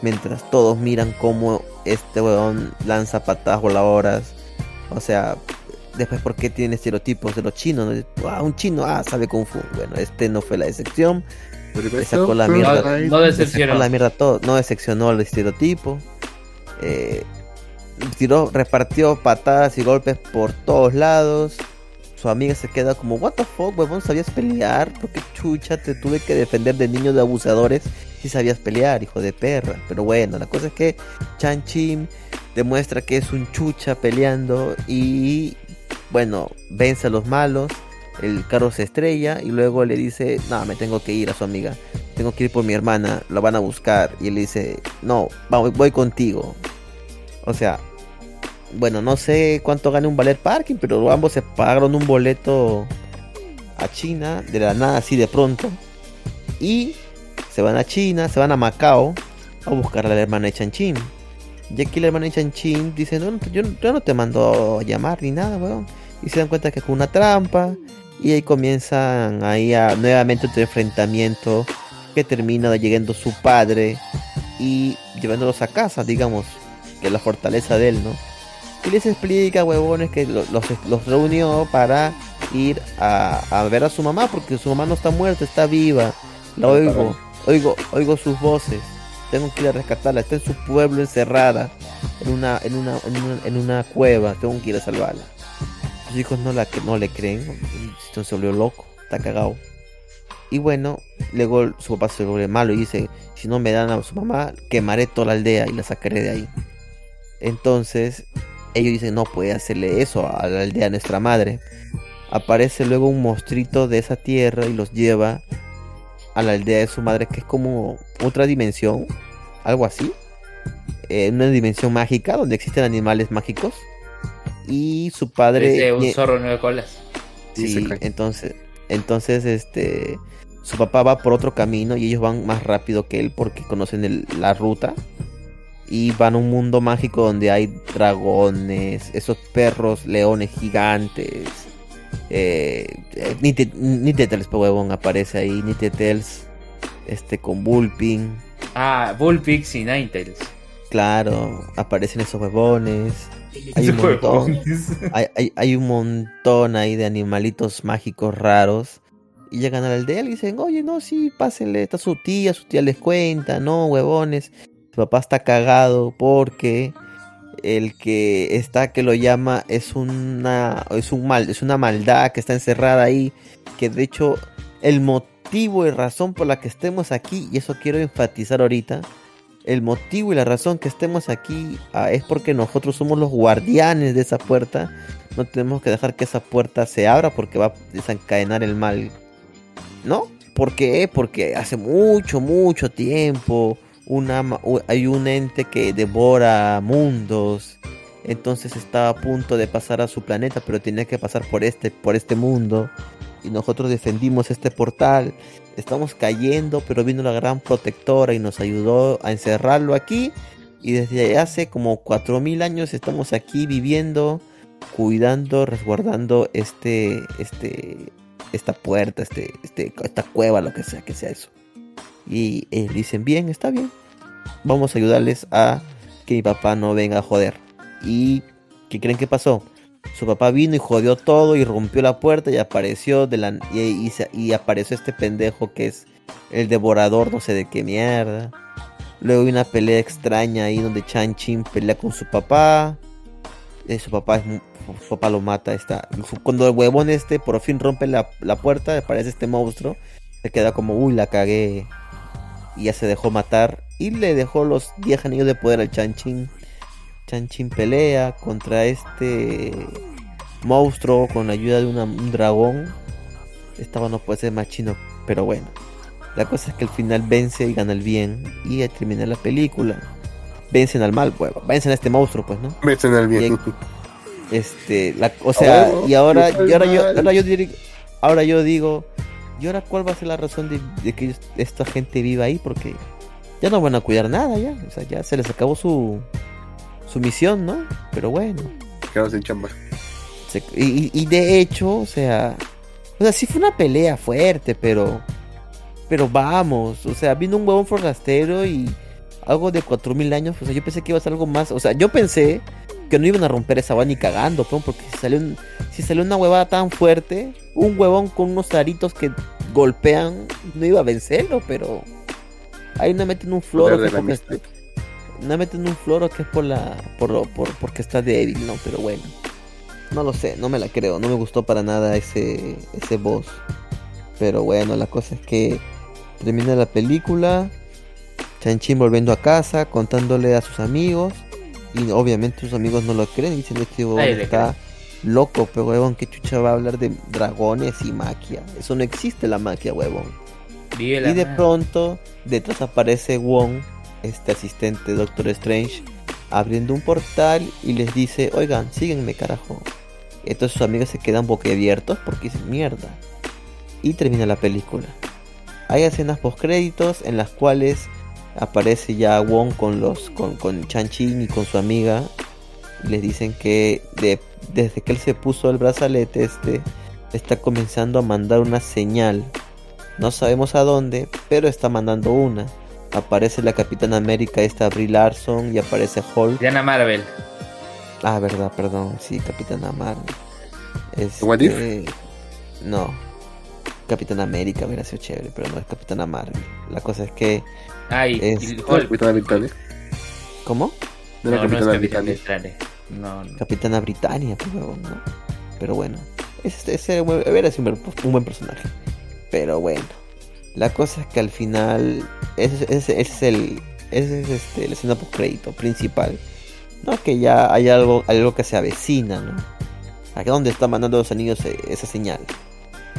Mientras todos miran cómo este huevón lanza patadas voladoras. O sea, Después, ¿por qué tiene estereotipos de los chinos? Ah, un chino, ah, sabe Kung Fu. Bueno, este no fue la excepción. Le sacó la mierda. No, decepcionó. la mierda todo. No decepcionó el estereotipo. Eh, tiró, repartió patadas y golpes por todos lados. Su amiga se queda como, what the fuck, huevón, ¿sabías pelear? Porque chucha, te tuve que defender de niños de abusadores si sabías pelear, hijo de perra. Pero bueno, la cosa es que Chan Chim demuestra que es un chucha peleando y bueno, vence a los malos, el carro se estrella y luego le dice, no, me tengo que ir a su amiga, tengo que ir por mi hermana, la van a buscar. Y él dice, no, voy, contigo. O sea, bueno, no sé cuánto gane un ballet parking, pero ambos se pagaron un boleto a China, de la nada, así de pronto. Y se van a China, se van a Macao a buscar a la hermana de Chanchín. Y aquí la hermana de Chanchín dice, no, yo, yo no te mando a llamar ni nada, weón y se dan cuenta que es una trampa y ahí comienzan ahí a nuevamente otro enfrentamiento que termina llegando su padre y llevándolos a casa, digamos, que es la fortaleza de él, ¿no? Y les explica, huevones, que los, los reunió para ir a, a, ver a su mamá, porque su mamá no está muerta, está viva. La oigo, oigo, oigo sus voces. Tengo que ir a rescatarla, está en su pueblo encerrada, en una, en una, en una, cueva, tengo que ir a salvarla. Sus hijos no, la, no le creen, entonces se volvió loco, está cagado. Y bueno, luego su papá se vuelve malo y dice, si no me dan a su mamá, quemaré toda la aldea y la sacaré de ahí. Entonces, ellos dicen, no puede hacerle eso a la aldea de nuestra madre. Aparece luego un monstruito de esa tierra y los lleva a la aldea de su madre, que es como otra dimensión, algo así. Eh, una dimensión mágica donde existen animales mágicos. Y su padre... Desde un zorro nueve colas. Sí, entonces, entonces, este, su papá va por otro camino y ellos van más rápido que él porque conocen el, la ruta. Y van a un mundo mágico donde hay dragones, esos perros, leones gigantes. Eh, eh ni, te, ni Tetels, huevón, aparece ahí. Ni Tetels, este, con Bullpin. Ah, Bullpix y Ninetales. Claro, aparecen esos huevones. Hay un, montón, hay, hay, hay, un montón ahí de animalitos mágicos raros. Y llegan a la aldea y dicen, oye, no, sí, pásenle, está su tía, su tía les cuenta, no, huevones. Su papá está cagado porque el que está que lo llama es una es un mal, es una maldad que está encerrada ahí, que de hecho el motivo y razón por la que estemos aquí, y eso quiero enfatizar ahorita, el motivo y la razón que estemos aquí ah, es porque nosotros somos los guardianes de esa puerta. No tenemos que dejar que esa puerta se abra porque va a desencadenar el mal. ¿No? ¿Por qué? Porque hace mucho, mucho tiempo hay un ente que devora mundos. Entonces estaba a punto de pasar a su planeta, pero tenía que pasar por este, por este mundo. Y nosotros defendimos este portal estamos cayendo, pero vino la gran protectora y nos ayudó a encerrarlo aquí. Y desde hace como 4000 años estamos aquí viviendo, cuidando, resguardando este, este, esta puerta, este, este, esta cueva, lo que sea que sea eso. Y eh, dicen, bien, está bien. Vamos a ayudarles a que mi papá no venga a joder. ¿Y qué creen que pasó? Su papá vino y jodió todo y rompió la puerta y apareció de la y, y, apareció este pendejo que es el devorador, no sé de qué mierda. Luego hay una pelea extraña ahí donde Chan Chin pelea con su papá. Eh, su papá es, su papá lo mata. Está. Cuando el huevón este por fin rompe la, la puerta, aparece este monstruo. Se queda como, uy, la cagué. Y ya se dejó matar. Y le dejó los 10 anillos de poder al Chan Chin. Chanchin pelea contra este monstruo con la ayuda de un dragón. Esta no puede ser más chino, pero bueno. La cosa es que al final vence y gana el bien. Y al terminar la película, vencen al mal, pues. Vencen a este monstruo, pues, ¿no? Vencen al bien. este, la, o sea, oh, y ahora, y ahora yo, ahora yo digo, ahora yo digo, ¿y ahora cuál va a ser la razón de, de que esta gente viva ahí? Porque ya no van a cuidar nada, ya. O sea, ya se les acabó su, su misión, ¿no? Pero bueno. Quedamos en chamba. y, y, de hecho, o sea, o sea, sí fue una pelea fuerte, pero, pero vamos, o sea, vino un huevón forastero y algo de 4000 años, o sea, yo pensé que iba a ser algo más, o sea, yo pensé que no iban a romper esa vaina ni cagando, porque si salió, si salió una huevada tan fuerte, un huevón con unos aritos que golpean, no iba a vencerlo, pero ahí no meten un floro no meten un floro que es por la por, por porque está débil, no, pero bueno. No lo sé, no me la creo, no me gustó para nada ese ese boss. Pero bueno, la cosa es que termina la película, Chanchín volviendo a casa, contándole a sus amigos y obviamente sus amigos no lo creen, dicen que está loco, pero huevón, que chucha va a hablar de dragones y magia. Eso no existe la magia, huevón. y de pronto detrás aparece Wong este asistente Doctor Strange abriendo un portal y les dice, oigan, síguenme carajo. Entonces sus amigos se quedan boquiabiertos porque dicen mierda. Y termina la película. Hay escenas post créditos en las cuales aparece ya Wong con los con, con Chan Chin y con su amiga. Y les dicen que de, desde que él se puso el brazalete este está comenzando a mandar una señal No sabemos a dónde, pero está mandando una. Aparece la Capitana América, esta Brie Larson, y aparece Hulk. Diana Marvel. Ah, verdad, perdón. Sí, Capitana Marvel. What if? Este, No. Capitana América hubiera sido chévere, pero no es Capitana Marvel. La cosa es que. Ay, Es- y ¿No es Hulk. Capitana Britannia? ¿Cómo? ¿No No, era no es Capitana? No. Capitana Britannia, pues, huevón, ¿no? Pero bueno. Ese, sido un buen, personaje. Pero bueno. La cosa es que al final. Ese, es el. Este, la escena post crédito principal. No, que ya hay algo, algo que se avecina, ¿no? ¿A dónde está mandando los anillos eh, esa señal?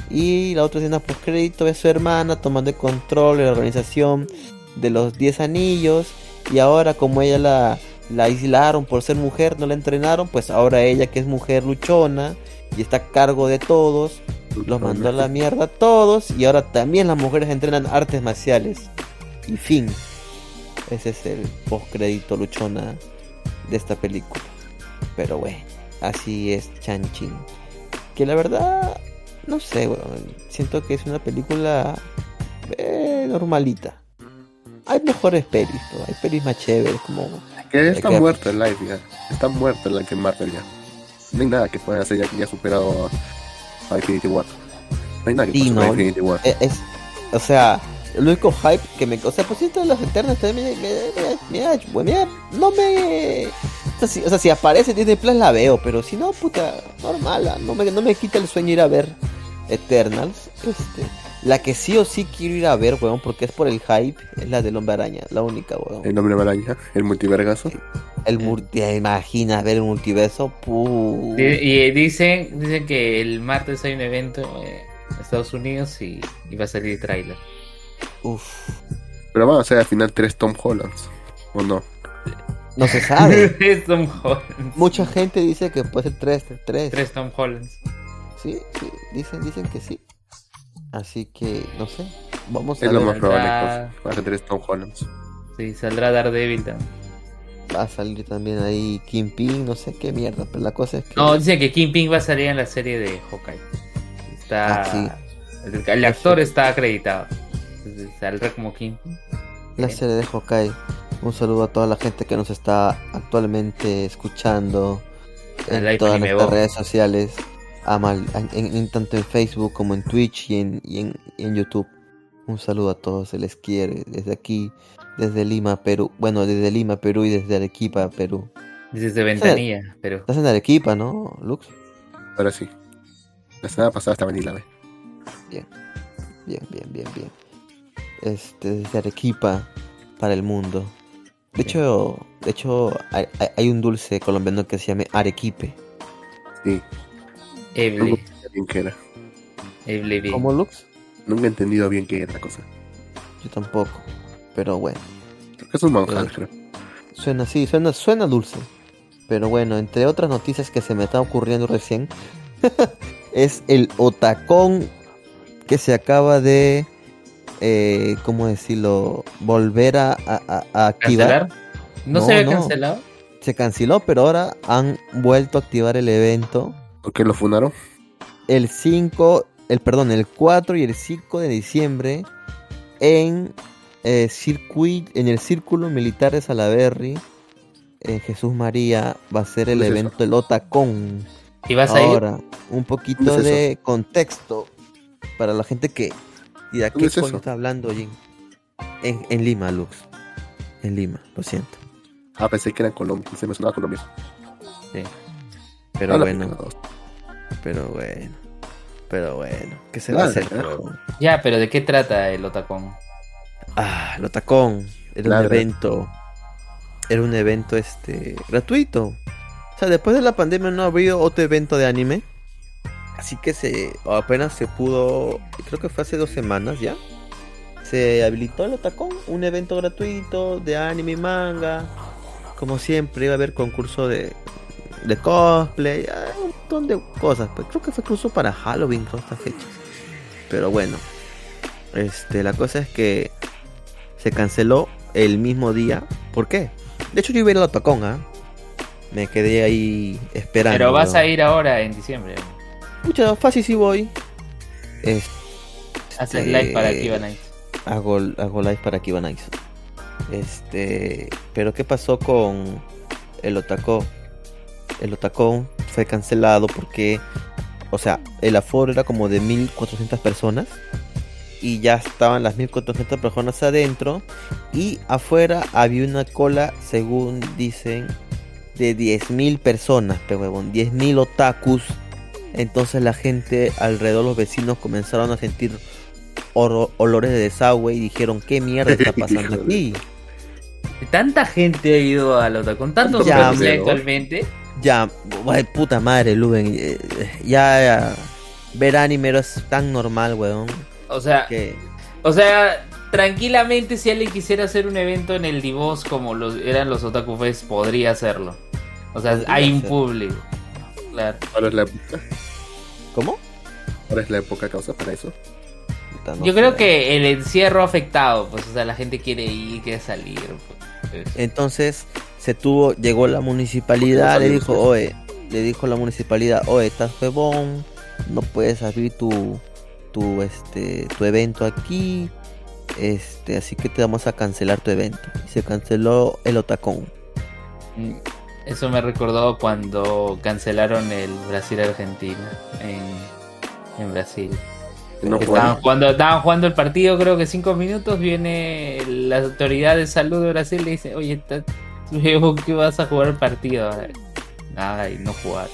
Y la otra escena post crédito es su hermana tomando el control de la organización de los 10 anillos. Y ahora, como ella la, la aislaron por ser mujer, no la entrenaron, pues ahora ella, que es mujer luchona y está a cargo de todos, los mandó a la mierda a todos. Y ahora también las mujeres entrenan artes marciales. Y fin. Ese es el post crédito luchona de esta película. Pero bueno, así es Chan-Chin. Que la verdad, no sé, weón. Siento que es una película eh, normalita. Hay mejores pelis, ¿no? hay pelis más chéveres, como Que está que- muerto el live ya. Está muerto el que Marvel ya. No hay nada que pueda hacer ya que ya ha superado a Infinity War. No hay nada que Sí, no. Infinity War. Eh, es, o sea, el único hype que me, o sea, pues esto de las eternas también me, me, me, me pues, no me, o sea, si, o sea, si aparece Disney Plus la veo, pero si no, puta, normal, ah, no me, no me quita el sueño ir a ver Eternals, este, la que sí o sí quiero ir a ver, weón, porque es por el hype, es la del Hombre Araña, la única, weón. El nombre de araña, el multivergazo. El multi, imagina ver el multiverso, puh. Y dicen, dicen que el martes hay un evento eh, en Estados Unidos y, y va a salir tráiler. Uf, Pero van a ser al final tres Tom Hollands. ¿O no? no se sabe. es Tom Holland. Mucha gente dice que puede ser tres, tres. Tres Tom Hollands. Sí, sí, dicen, dicen que sí. Así que, no sé, vamos a Es lo ver. más probable. Saldrá- pues. A ser tres Tom Hollands. Sí, saldrá Daredevil también. Va a salir también ahí Kingpin, no sé qué mierda, pero la cosa es que... No, dicen que Kingpin va a salir en la serie de Hawkeye. Está. Ah, sí. el, el actor está acreditado. Saldrá como Kingpin. La serie de Hawkeye. Un saludo a toda la gente que nos está actualmente escuchando en todas nuestras redes sociales, ama- en, en- en- tanto en Facebook como en Twitch y en, y en, y en YouTube. Un saludo a todos, se les quiere desde aquí, desde Lima, Perú. Bueno, desde Lima, Perú y desde Arequipa, Perú. Desde Ventanilla, pero. Estás en Arequipa, ¿no, Lux? Ahora sí. La semana pasada estaba en Ilave. Bien, bien, bien, bien. Este, desde Arequipa para el mundo. De Bien. hecho, de hecho hay un dulce colombiano que se llama arequipe. Sí. Entendí bien qué era. Evely bien. ¿Cómo Lux? Nunca he entendido bien qué era la cosa. Yo tampoco. Pero bueno, Creo que es un manjar, Eh. creo. suena así, suena, suena dulce. Pero bueno, entre otras noticias que se me están ocurriendo recién, es el otacón que se acaba de, eh, ¿cómo decirlo? Volver a, a- a activar. ¿Cancelar? ¿No, No, se había no. cancelado? Se canceló, pero ahora han vuelto a activar el evento ¿Por qué lo fundaron? el 5, el perdón, el 4 y el 5 de diciembre en eh, circuit, en el Círculo Militar de Salaberry. En Jesús María va a ser el ¿Dónde es evento del Otacón. ¿Y vas a ir? Ahora, un poquito ¿Dónde es de contexto para la gente que dirá ¿Dónde qué es coño está hablando Jin? En, en Lima, Lux. En Lima, lo siento. Ah, pensé que era en Colombia. Se me sonaba Colombia. Sí. Pero bueno, pero bueno. Pero bueno, ¿qué se va a hacer? Ya, pero ¿de qué trata el Otacón? Ah, el Otacón. Era Ladra. un evento. Era un evento este gratuito. O sea, después de la pandemia no ha habido otro evento de anime. Así que se apenas se pudo. Creo que fue hace dos semanas ya. Se habilitó el Otacón, un evento gratuito de anime y manga. Como siempre, iba a haber concurso de, de cosplay, ah, un montón de cosas. Pues creo que fue incluso para Halloween, todas estas fechas. Pero bueno, este, la cosa es que se canceló el mismo día. ¿Por qué? De hecho, yo iba a ir al Otacón, ¿ah? Me quedé ahí esperando. Pero vas a ir ahora en diciembre. Pucha, fácil si voy. Es- Haces Este, live para Kiva Nights. Hago, hago live para Kiva Nights. Este, pero ¿qué pasó con el Otacón? El Otacón fue cancelado porque, o sea, el aforo era como de 1400 personas y ya estaban las 1400 personas adentro y afuera había una cola, según dicen, de 10.000 personas, pero huevón, 10.000 otakus. Entonces la gente alrededor, los vecinos comenzaron a sentir olores de desagüe y dijeron, ¿qué mierda está pasando aquí? Tanta gente ha ido a los con tantos Ya, actualmente. Ya, puta madre, Luben. eh, Ya, ya, ver anime era tan normal, weón. O sea, Que o sea, tranquilamente si alguien quisiera hacer un evento en el Divos como los eran los Otaku Fest, podría hacerlo. O sea, Podría hay un ser. público. Claro. Ahora es la época. ¿Cómo? Ahora es la época causa para eso. Puta, no Yo creo que el encierro ha afectado, pues, o sea, la gente quiere ir, quiere salir. Pues. Entonces se tuvo, llegó la municipalidad, le dijo, oye, le dijo la municipalidad, oye, estás huevón, no puedes abrir tu, tu, este, tu evento aquí, este, así que te vamos a cancelar tu evento. Y se canceló el Otacón. Mm, Eso me recordó cuando cancelaron el Brasil-Argentina en, en Brasil. No estaban jugando, estaban jugando el partido, creo que cinco minutos, viene la autoridad de salud de Brasil y le dice, oye, está- luego que vas a jugar el partido. ahora?". Nada, y no jugar.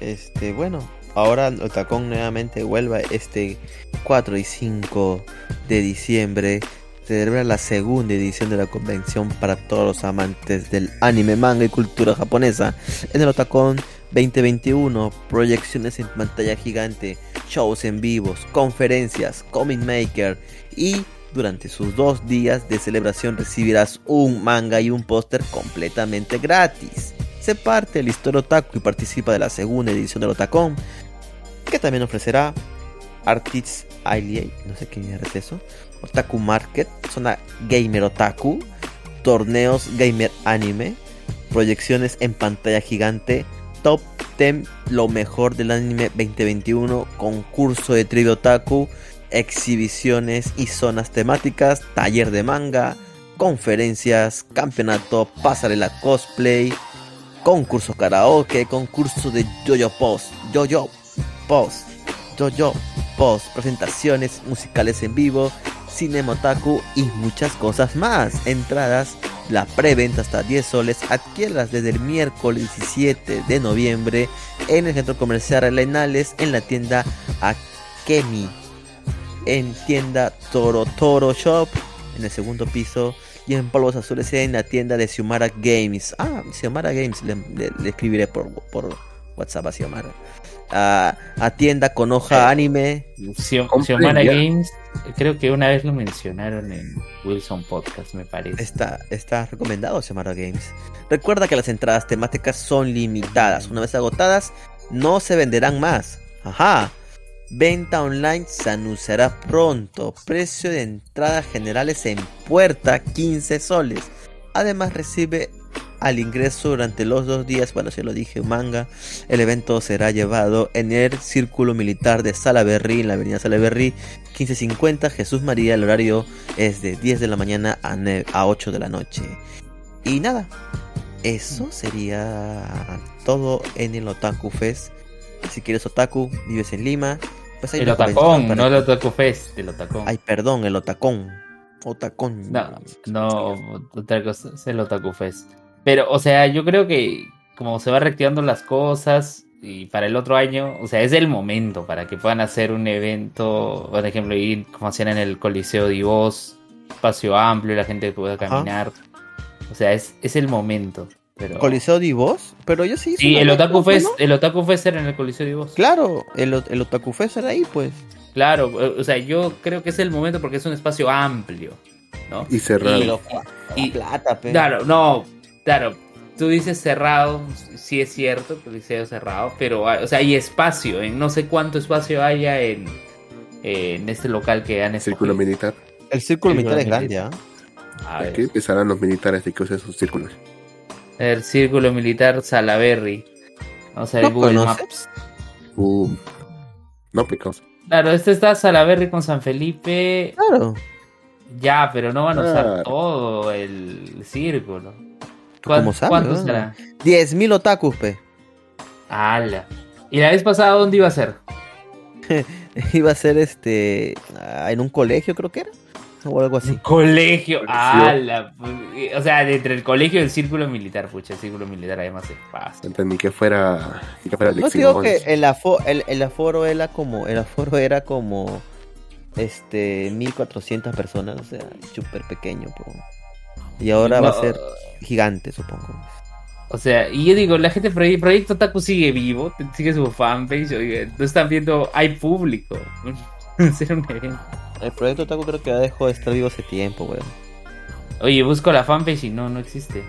Este, bueno, ahora Otacón nuevamente vuelve este 4 y 5 de diciembre. Celebra la segunda edición de la convención para todos los amantes del anime, manga y cultura japonesa. En el Otacón 2021, proyecciones en pantalla gigante, shows en vivos, conferencias, comic maker y durante sus dos días de celebración recibirás un manga y un póster completamente gratis. Se parte el historia otaku y participa de la segunda edición del Otacón, que también ofrecerá Artists Alley, no sé qué es eso, Otaku Market, zona gamer otaku, torneos gamer anime, proyecciones en pantalla gigante, top 10 lo mejor del anime 2021, concurso de trivia otaku, exhibiciones y zonas temáticas, taller de manga, conferencias, campeonato, pasarela cosplay, concurso karaoke, concurso de Jojo Post, Jojo Post, Jojo Post, presentaciones musicales en vivo, cinema otaku y muchas cosas más. Entradas, la preventa hasta 10 soles, adquiérlas desde el miércoles 17 de noviembre en el centro comercial Arenales, en la tienda Akemi, en tienda Toro Toro Shop, en el segundo piso y en polvos azules en la tienda de Xiomara Games. Ah, Xiomara Games, le, le- le escribiré por, por WhatsApp a Xiomara. Ah, a tienda con hoja Eh, anime. Xiomara. Games, creo que una vez lo mencionaron en Wilson Podcast, me parece. Está, está recomendado Xiomara Games. Recuerda que las entradas temáticas son limitadas. Una vez agotadas, no se venderán más. Ajá. Venta online se anunciará pronto. Precio de entradas generales en puerta 15 soles. Además recibe al ingreso durante los dos días, bueno, se lo dije, manga. El evento será llevado en el Círculo Militar de Salaberry, en la avenida Salaberry, 1550 Jesús María. El horario es de 10 de la mañana a, a 8 de la noche. Y nada, eso sería todo en el Otaku Fest. Si quieres Otaku, vives en Lima. Pues El Otacón, no el. Otaku Fest, el Otacón. Ay, perdón, el Otacón. Otacón. No, no, otra cosa es el Otaku Fest. Pero, o sea, yo creo que como se va reactivando las cosas y para el otro año, o sea, es el momento para que puedan hacer un evento, por ejemplo, ir como hacían en el Coliseo Divos, espacio amplio, la gente pueda Ajá. caminar. O sea, es, es el momento. Pero... Coliseo Divos, pero yo sí. Sí, el Otaku ¿no? Fest, el Otaku Fest era en el Coliseo Divos. Claro, el, el Otaku Fest era ahí, pues. Claro, o sea, yo creo que es el momento porque es un espacio amplio, ¿no? Y cerrado. Y- plata, pe. Claro, no, claro. Tú dices cerrado, sí es cierto, el liceo cerrado, pero hay- o sea, hay espacio, en no sé cuánto espacio haya en, en este local que han Círculo escogido. militar. El círculo Círculo militar es grande, ¿ah? Ver, Aquí empezarán los militares de que usen sus círculos. El círculo militar Salaberry. Vamos a ver ¿No Google conoces? Maps. Uh, No, pecos. Claro, este está Salaberry con San Felipe. Claro. Ya, pero no van a usar Claro. todo el círculo. ¿Cómo ¿Cuán- sabe, ¿Cuánto será? 10.000 otakus, pe. ¡Hala! ¿Y la vez pasada dónde iba a ser? Iba a ser este. ah, en un colegio, creo que era. O algo así. Colegio. Eh, O sea, entre el colegio y el círculo militar. Pucha, el círculo militar además pasa. Entonces, ni que fuera. Que fuera No digo que el, afo- el, el aforo era como. El aforo era como. Este. 1400 personas. O sea, súper pequeño. Y ahora va a ser gigante, supongo. O sea, y yo digo, la gente Proye- Proyecto Taku sigue vivo, sigue su fanpage, oiga, no están viendo, hay público. Hacer un evento. El proyecto Taco creo que ya dejó de estar vivo hace tiempo, weón. Oye, busco la fanpage y no, no existe.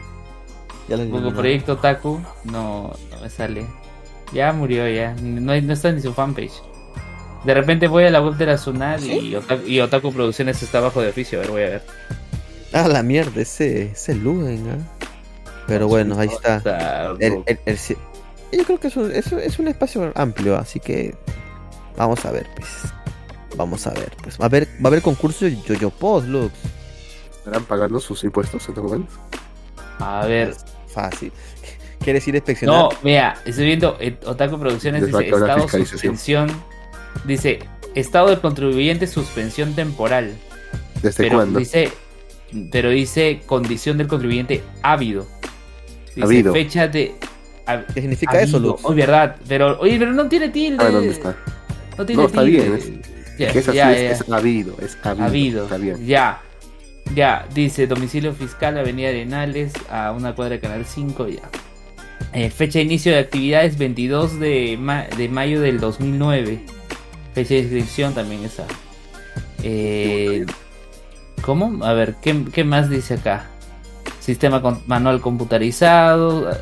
Ya lo Pongo eliminaron. Proyecto Taku, no, no me sale. Ya murió, ya. No, no está ni su fanpage. De repente voy a la web de la Sunat y, Otaku, y Otaku Producciones está bajo de oficio. A ver, voy a ver. Ah, la mierda, ese, ese Luden, ¿ah? Pero bueno, ahí está. Está- El, el- el ci- yo creo que es un, es, un- es un espacio amplio, así que vamos a ver, pues. Vamos a ver, pues. Va a haber, va a haber concurso de Yoyo Post, Lux. ¿Estarán pagando sus impuestos en? A ver. Fácil. ¿Quieres ir a inspeccionar? No, vea, estoy viendo eh, Otaku Producciones Les dice estado suspensión. Dice estado del contribuyente suspensión temporal. ¿Desde pero cuándo? dice pero dice condición del contribuyente ávido. Dice Ávido. fecha de a- ¿Qué significa eso. Lux? Oh, verdad, pero oye, pero no tiene tilde. ¿dónde está? No tiene No, está tilde. bien, Ya, Que es así, es, es habido, es habido. Habido. Está bien. Ya. Ya, dice domicilio fiscal, Avenida Arenales, a una cuadra de Canal 5, ya. Eh, fecha de inicio de actividades 22 de, ma- de mayo del 2009. Fecha de inscripción también esa. Eh, ¿Cómo? A ver, ¿qué, qué más dice acá? Sistema con- manual computarizado. eh,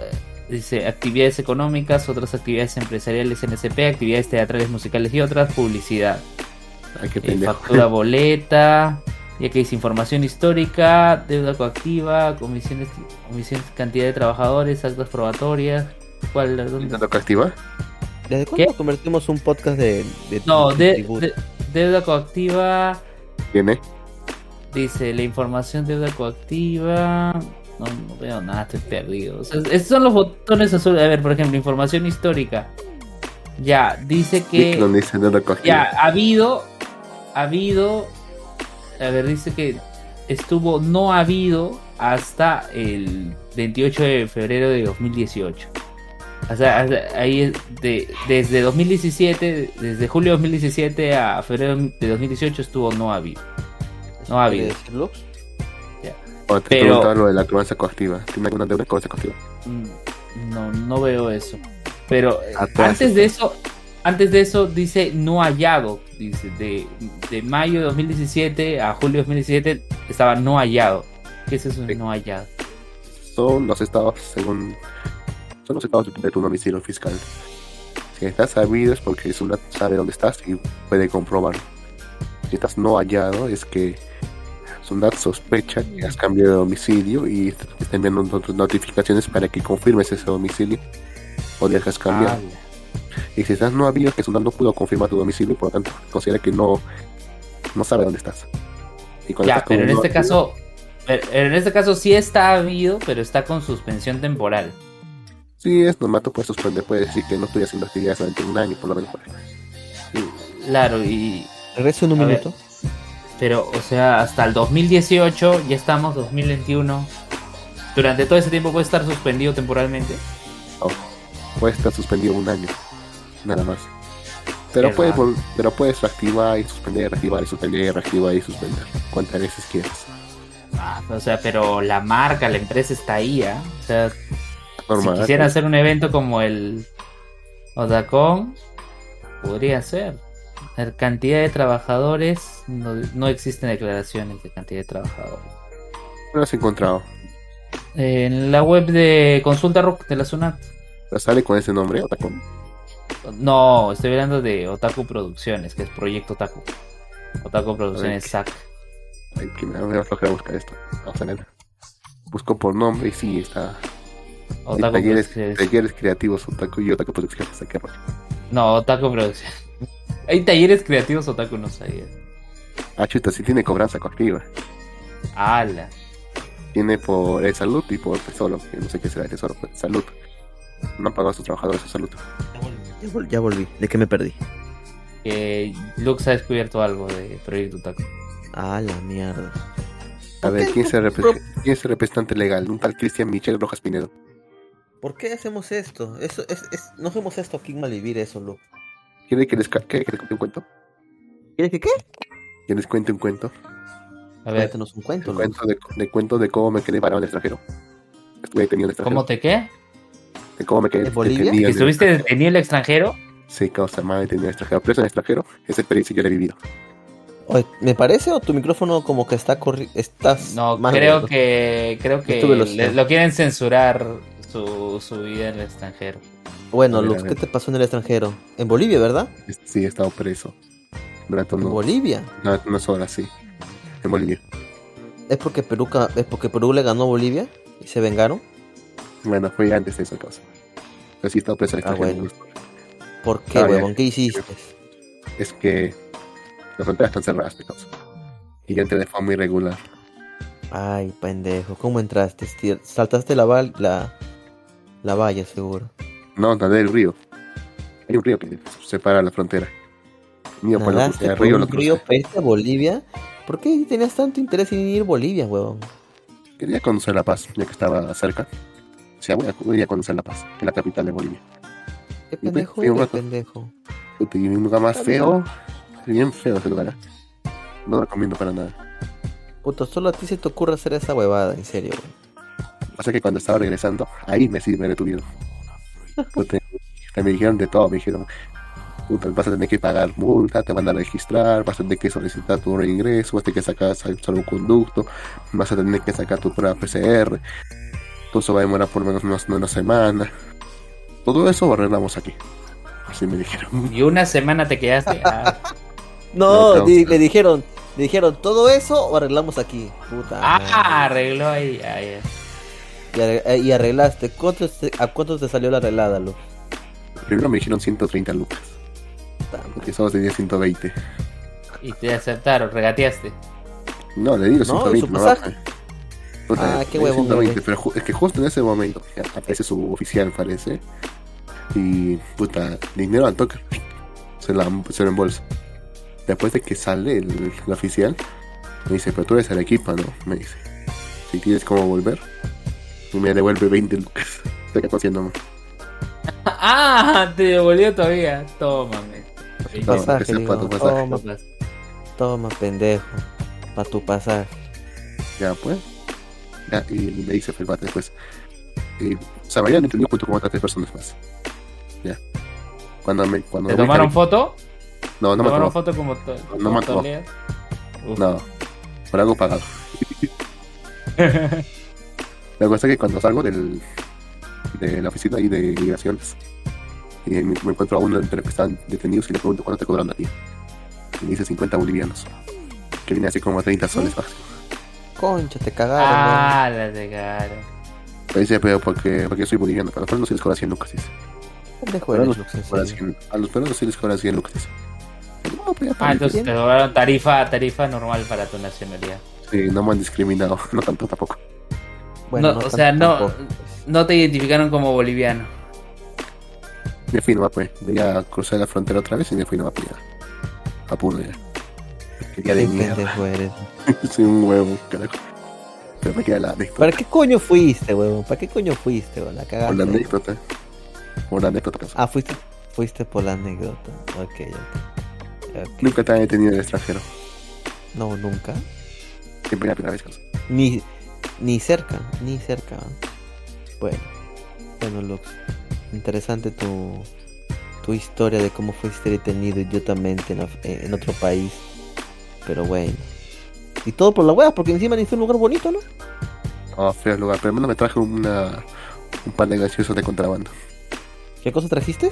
Dice actividades económicas, otras actividades empresariales NSP, actividades teatrales, musicales y otras, publicidad. Ay, qué Eh, pendejo. factura boleta, ya que dice información histórica, deuda coactiva, comisiones, comisiones, cantidad de trabajadores, actas probatorias. ¿Cuál? dónde? ¿Está toca activa? ¿Desde cuándo ¿Qué? convertimos un podcast de, de No, de, deuda coactiva, ¿Tiene? dice la información deuda coactiva. No, no veo nada, estoy perdido. O sea, estos son los botones azules. A ver, por ejemplo, información histórica. Ya, dice que. Sí, donde dice deuda coactiva. Ya, ha habido, ha habido, a ver, dice que estuvo no ha habido hasta el 28 de febrero de 2018. O sea, ahí es de, desde 2017, desde julio de 2017 a febrero de 2018 estuvo no ha habido. No ha ¿Quiere habido. Cuando te pero- preguntaba lo de la cobranza coactiva. ¿Tiene alguna deuda de cobranza coactiva? Mm, No, no veo eso. Pero eh, Atrás antes de eso, antes de eso dice no hallado. Dice de, de mayo de 2017 a julio de 2017 estaba no hallado. ¿Qué es eso de Sí. no hallado? Son los estados, según. Son los estados de tu domicilio fiscal. Si estás sabido es porque Sunat sabe dónde estás y puede comprobarlo. Si estás no hallado es que Sunat sospecha que has cambiado de domicilio y te está enviando not- notificaciones para que confirmes ese domicilio o dejas cambiar. Ala. Y si estás no habido es que Sunat no pudo confirmar tu domicilio, por lo tanto considera que no, no sabe dónde estás. Y Ya, estás pero en no este habido, caso, pero en este caso sí está habido, pero está con suspensión temporal. Sí, es normal, tú puedes suspender, puedes decir que no estoy haciendo actividades durante un año, por lo menos. por ahí. Sí, Claro, y Regresa en un A ver. minuto. pero o sea, hasta el 2018 ya estamos 2021. Durante todo ese tiempo puede estar suspendido temporalmente. no, puede estar suspendido un año, nada más. Pero puedes, raro. pero puedes reactivar y suspender, reactivar y suspender, reactivar y suspender, cuantas veces quieras. Ah, o sea, pero la marca, la empresa está ahí, ¿ah? O sea, Normal. si quisiera hacer un evento como el Otacon, podría ser. La cantidad de trabajadores, no, no existen declaraciones de cantidad de trabajadores. No lo has encontrado. En la web de Consulta Rock de la SUNAT. Sale con ese nombre, Otacon. No, estoy hablando de Otaku Producciones, que es Proyecto Otaku. Otaku Producciones. SAC. Ay, que me me da flojera buscar esto. Vamos a ver. Busco por nombre y sí, está. Otaku talleres, talleres creativos, Otaku y Otaku Producciones. Qué rollo. No, Otaku Producciones. Hay talleres creativos otaku, no sabía. Ah, chuta, sí tiene cobranza coactiva. Ala. Tiene por el salud y por tesoro. que no sé qué será el tesoro, salud. No han pagado a sus trabajadores su salud. Ya, vol- ya volví. ¿De qué me perdí? Que Lux ha descubierto algo de Proyecto Otaku. Ah, la mierda. A ver? ¿quién es, el quién es el representante legal? Un tal Cristian Michel Rojas Pinedo. ¿Por qué hacemos esto? Eso es, es- no hacemos esto aquí en Malvivir, eso, Lu. ¿Quiere que les, que les cuente un cuento? ¿Quieres que qué? ¿Que les cuente un cuento? A ver, Cuéntanos un cuento, Un Lu. cuento de, de cuento de cómo me quedé parado en el extranjero. Estuve detenido en el extranjero. ¿cómo te qué? De cómo me quedé ¿En Bolivia? detenido ¿Que estuviste detenido en el extranjero? Sí, causa más detenido en el extranjero. Preso en el extranjero. Esa experiencia yo la he vivido. Oye, ¿Me parece o tu micrófono como que está corri estás No, más creo que creo que lo quieren censurar su, su vida en el extranjero. Bueno, Lux, ¿qué te pasó en el extranjero? En Bolivia, ¿verdad? Sí, he estado preso. Durante En unos, Bolivia. durante unas horas, sí. En Bolivia. ¿Es porque Perú es porque Perú le ganó a Bolivia y se vengaron? Bueno, fue antes de esa cosa. Pero sí he estado preso en el Ah, extranjero. ¿Por qué, Ah, huevón? ¿Qué hiciste? Es que las fronteras están cerradas, de causa. Y yo entré de forma irregular. Ay, pendejo, ¿cómo entraste? Saltaste la, val- la, la valla, seguro. No, nadé el río. Hay un río que separa la frontera. Mío por lo ¿Nadaste crucé, el por río un río irte a Bolivia? ¿Por qué tenías tanto interés en ir a Bolivia, huevón? Quería conocer La Paz, ya que estaba cerca. O sea, voy a, conocer La Paz, que es la capital de Bolivia. ¿Qué fui- pendejo? ¿Qué pendejo? Puta, Y un lugar más feo. Bien feo ese lugar. ¿eh? No lo recomiendo para nada. Puto, solo a ti se te ocurre hacer esa huevada, en serio, güey. Pasa que cuando estaba regresando, ahí me sí me detuvieron. Puta, me dijeron de todo, me dijeron, puta, vas a tener que pagar multa, te van a registrar, vas a tener que solicitar tu reingreso, vas a tener que sacar sal- salvoconducto, vas a tener que sacar tu prueba PCR. Todo eso va a demorar por lo menos una, una semana. Todo eso lo arreglamos aquí. Así me dijeron. Y una semana te quedaste. Ah, No, No, di- no. le dijeron, le dijeron, ¿todo eso o arreglamos aquí? Puta. ah, arregló ahí. ah, ya. Y, eh, y arreglaste. ¿Cuánto te- ¿A cuánto te salió la arreglada, Lu? Primero me dijeron 130 lucas, porque solo tenía 120. Y te aceptaron, regateaste. No, le digo No, 120, ¿y su no pasaje? Puta, Ah, qué le di huevón, 120, bebé. pero es que justo en ese momento aparece su oficial, parece. Y puta, dinero al toque. Se, la, se lo embolsa. Después de que sale el, el oficial, me dice, pero tú eres el equipo, ¿no? Me dice, si tienes cómo volver, y me devuelve 20 lucas. Estoy conociéndome. Ah, te devolvió todavía. Tómame. Pasaje, sea digo, para tu pasaje. Toma, toma, pendejo. Para tu pasaje. Ya, pues. Ya, y me dice el bate después. Y, o sea, me habían entendido junto con otras tres personas más. Ya. Cuando me. Cuando ¿Te me tomaron foto? No, no ¿Te me tomaron foto como, to No me tomó. No, por algo pagado. La cosa es que cuando salgo del, de la oficina y de migraciones, y me, me encuentro a uno entre los que están detenidos y le pregunto cuánto te cobran a ti. Y me dice 50 bolivianos, que viene así como a 30 soles máximo. Concha, te cagaron, ah, la de cara. Me dice, pero porque, porque soy boliviano, pero a los peruanos sí les cobran 100 lucas. Dice. weón. Pendejo Pero eres, no Lux, en Cobran serio. 100 a los peruanos sí les cobran 100 lucas. No, pues Ah, entonces te cobraron tarifa, tarifa normal para tu nacionalidad. Sí, no me han discriminado, no tanto tampoco. Bueno, no, no o sea, no, tampoco. no te identificaron como boliviano. Me fui nomás, pues. Ya crucé la frontera otra vez y me fui nomás pues, ya. A Puno ya. Quería de pendejo eres. Soy un huevo, carajo. Pero me queda la anécdota. ¿Para qué coño fuiste, huevón? ¿Para qué coño fuiste, huevón? La Por la cagaste. anécdota. Por la anécdota. pues. Ah, fuiste, fuiste por la anécdota. Ok, ok. Ok. Nunca te han detenido en el extranjero. No, nunca. Siempre la primera vez. Ni, ni cerca, ni cerca. Bueno, bueno, Lux. Interesante tu, tu historia de cómo fuiste detenido idiotamente en, en otro país. Pero bueno. Y todo por la wea, porque encima ni fue un lugar bonito, ¿no? Oh, feo lugar. Pero al menos me traje una, un par de gaseosos de contrabando. ¿Qué cosa trajiste?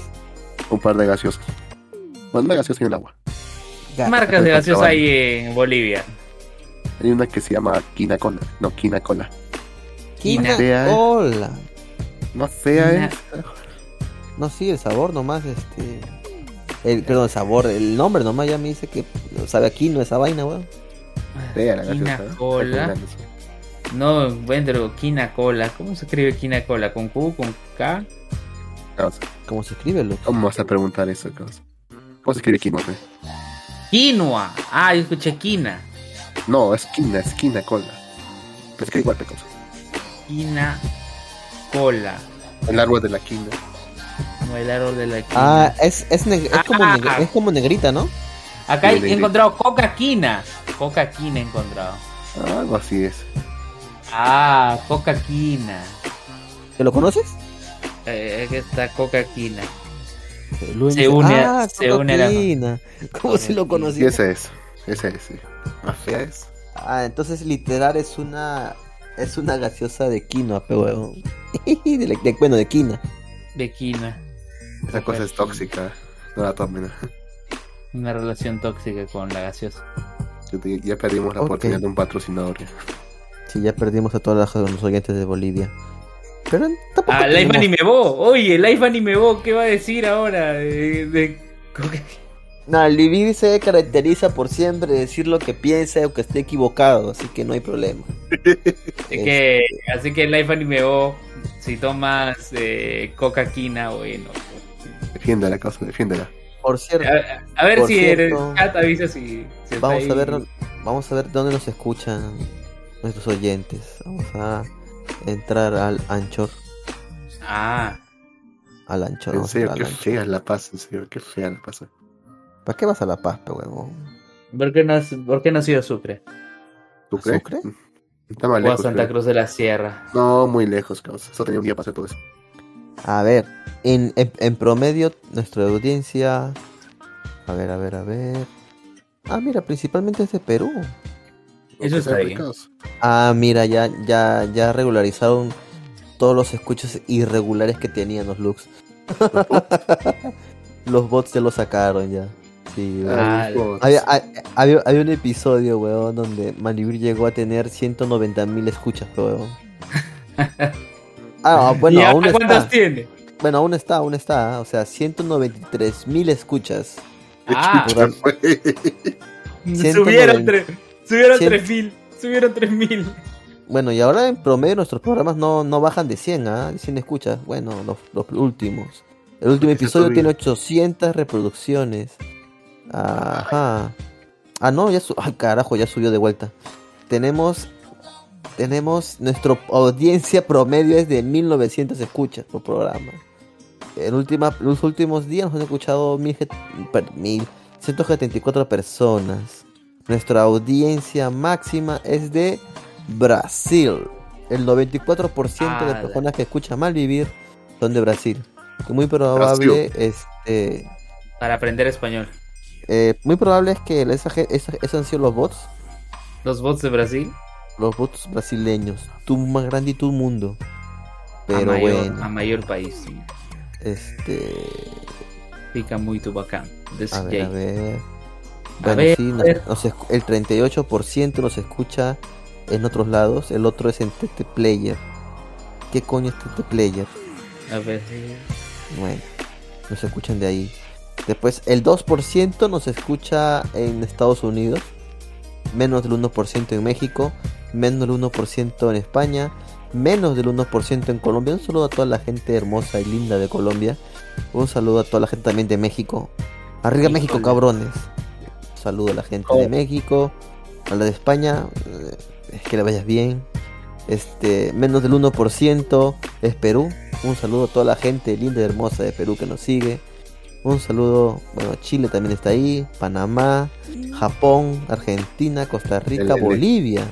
Un par de gaseosos. Bueno, una gaseosa y un agua. Ga- Marcas de gaseosa hay en Bolivia. Hay una que se llama Quina Cola. No, Quina Cola. Quina Fea, ¿eh? Cola. Más fea Quina- es. No, sí, el sabor nomás, este... El, perdón, el sabor, el nombre nomás ya me dice que sabe aquí, no esa vaina, weón. Quina cola. No, bueno, pero quina cola. ¿Cómo se escribe quina cola? ¿Con Q? ¿Con K? ¿Cómo se escribe, loco? ¿Cómo vas a preguntar eso, causa? ¿Cómo se escribe quinoa? Quinoa. Ah, yo escuché quina. No, esquina, esquina, cola. Pero es que igual te cosa. Quina cola. El árbol de la quina. No, el árbol de la quina. Ah, es, es, neg- es, como, Ah. neg- es como negrita, ¿no? Acá he encontrado coca quina. Coca quina he encontrado. Algo así es. Ah, coca quina. ¿Te lo conoces? Eh, aquí está coca quina. Luis Se une- ah, se une a la-. ¿Cómo si lo conocía? ese es. Ese es, sí. Ah, entonces literal es una es una gaseosa de quinoa, pe huevón. de, la- de- bueno, de quina. De quina. Esa cosa es tóxica. No la tomen. Una relación tóxica con la gaseosa. Ya perdimos la oportunidad de un patrocinador. Sí, ya perdimos a todos los oyentes de Bolivia. Pero tampoco Ah, Life tenemos- Anime Bo. Oye, Life Anime Bo, ¿qué va a decir ahora de, de No, el Livir se caracteriza por siempre decir lo que piensa o que esté equivocado, así que no hay problema. Así que, así que Life Anime Bo, si tomas eh, coca quina, bueno. Defiéndela, causa, defiéndela. Por cierto, A, a ver si el cierto, chat avisa si, si está vamos a ver vamos a ver dónde nos escuchan nuestros oyentes. Vamos a entrar al Anchor, Ah, al Anchor. En serio, qué al Anchor. fea la paz, en serio, qué fea la paz. ¿Para qué vas a La Paz, pe huevón? ¿por qué no, has- por qué no has ido a Sucre? ¿Tú crees? ¿Sucre? Está más O a. Santa creo. Cruz de la Sierra. No, muy lejos, causa. Solo tenía un día para hacer todo eso. A ver, en, en, en promedio, nuestra audiencia. A ver, a ver, a ver. Ah, mira, principalmente es de Perú. Eso está bien. Ah, mira, ya, ya, ya regularizaron todos los escuchos irregulares que tenían los looks. los bots ya lo sacaron ya. Sí. Ah. Había, ha- había, había un episodio, weón, donde Malibir llegó a tener 190.000 escuchas, weón. Ah, bueno, ¿Y aún cuántas está. tiene? Bueno, aún está, aún está. O sea, 193.000 escuchas. Ah, subieron 190. tres, subieron Cien- tres mil, subieron tres mil. Bueno, y ahora en promedio nuestros programas no, no bajan de 100, ¿ah? De 100 escuchas. Bueno, los, los últimos. El último episodio tiene 800 reproducciones. Ajá. Ah, no, ya su Ay, carajo, ya subió de vuelta. Tenemos tenemos nuestra audiencia promedio es de 1900 escuchas por programa. En última, los últimos días nos han escuchado mil, get- per- mil- 174 personas. Nuestra audiencia máxima es de Brasil. El 94% de personas que escuchan Malvivir son de Brasil. Muy probable este Para aprender español. Eh, muy probable es que esa, esa- esos han sido los bots, Los bots de Brasil. los bots brasileños, tu más grande y tu mundo. Pero a mayor, bueno, a mayor país. sí. este Fica muy bacán. Desde A ver, a ver. A Bueno, ver, sí, a ver. nos el 38% nos escucha en otros lados, el otro es en TT Player. ¿Qué coño es TT Player? A ver. Bueno, nos escuchan de ahí. Después, el 2% nos escucha en Estados Unidos, menos del 1% en México, menos del 1% en España, menos del 1% en Colombia. Un saludo a toda la gente hermosa y linda de Colombia. Un saludo a toda la gente también de México. Arriba. México, cabrones. Un saludo a la gente de Oh. México, a la de España. eh, Es que le vayas bien. Este, menos del 1% es Perú. Un saludo a toda la gente linda y hermosa de Perú que nos sigue. Un saludo, bueno, Chile también está ahí, Panamá, Japón, Argentina, Costa Rica, El- el- Bolivia.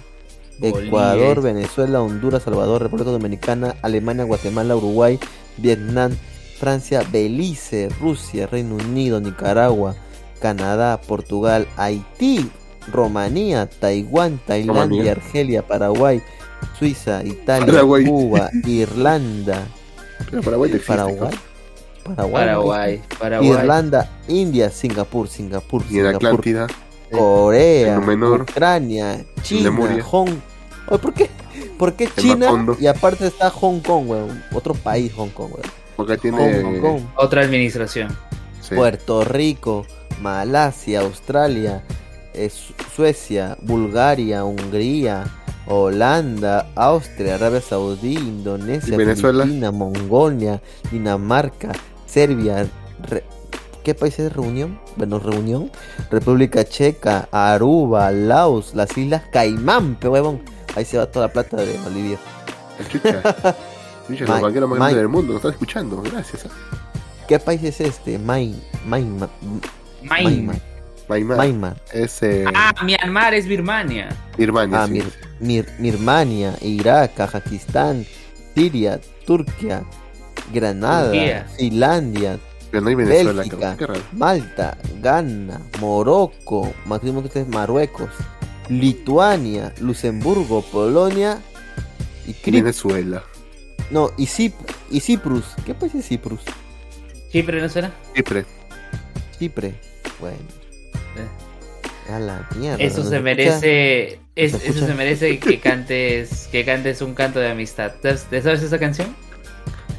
Ecuador, Venezuela, Honduras, Salvador, República Dominicana, Alemania, Guatemala, Uruguay, Vietnam, Francia, Belice, Rusia, Reino Unido, Nicaragua, Canadá, Portugal, Haití, Rumanía, Taiwán, Tailandia. Argelia, Paraguay, Suiza, Italia, Paraguay. Cuba, Irlanda, Pero Paraguay existe. Paraguay, Paraguay. Paraguay. Irlanda, India, Singapur, Singapur, Y Singapur, Atlántida. Corea, en Menor, Ucrania, China, Lemuria. Hong Oye, ¿por qué? ¿Por qué China? Y aparte está Hong Kong, weón. Otro país, Hong Kong, weón. Porque tiene. Hong Kong. Otra administración. Sí. Puerto Rico, Malasia, Australia, eh, Su- Suecia, Bulgaria, Hungría, Holanda, Austria, Arabia Saudí, Indonesia, ¿Y Venezuela? Filipinas, Mongolia, Dinamarca, Serbia, Re- ¿qué país es Reunión? Bueno, Reunión, República Checa, Aruba, Laos, las Islas Caimán, pe huevón. Ahí se va toda la plata de Bolivia. Chucha. Chucha, los banqueros más grandes del mundo, nos están escuchando. Gracias. ¿eh? ¿Qué país es este? Main, Main, Main. Es eh, Ah, Myanmar es Birmania. Birmania. Ah, sí, Mir, sí. Mir- Birmania, Irak, Kazajistán, Siria, Turquía, Granada, Turquía. Finlandia, Venezuela, Bélgica. Malta, Ghana, Morocco, máximo que Marruecos, Lituania, Luxemburgo, Polonia y Venezuela. no, y, Cip- y Ciprus. ¿Qué país es Ciprus? Chipre, ¿no será? Chipre. Chipre. Bueno, Eh. a la mierda. Eso ¿no se merece, es- ¿Se eso se merece que cantes, que cantes un canto de amistad. ¿Sabes, ¿te sabes esa canción?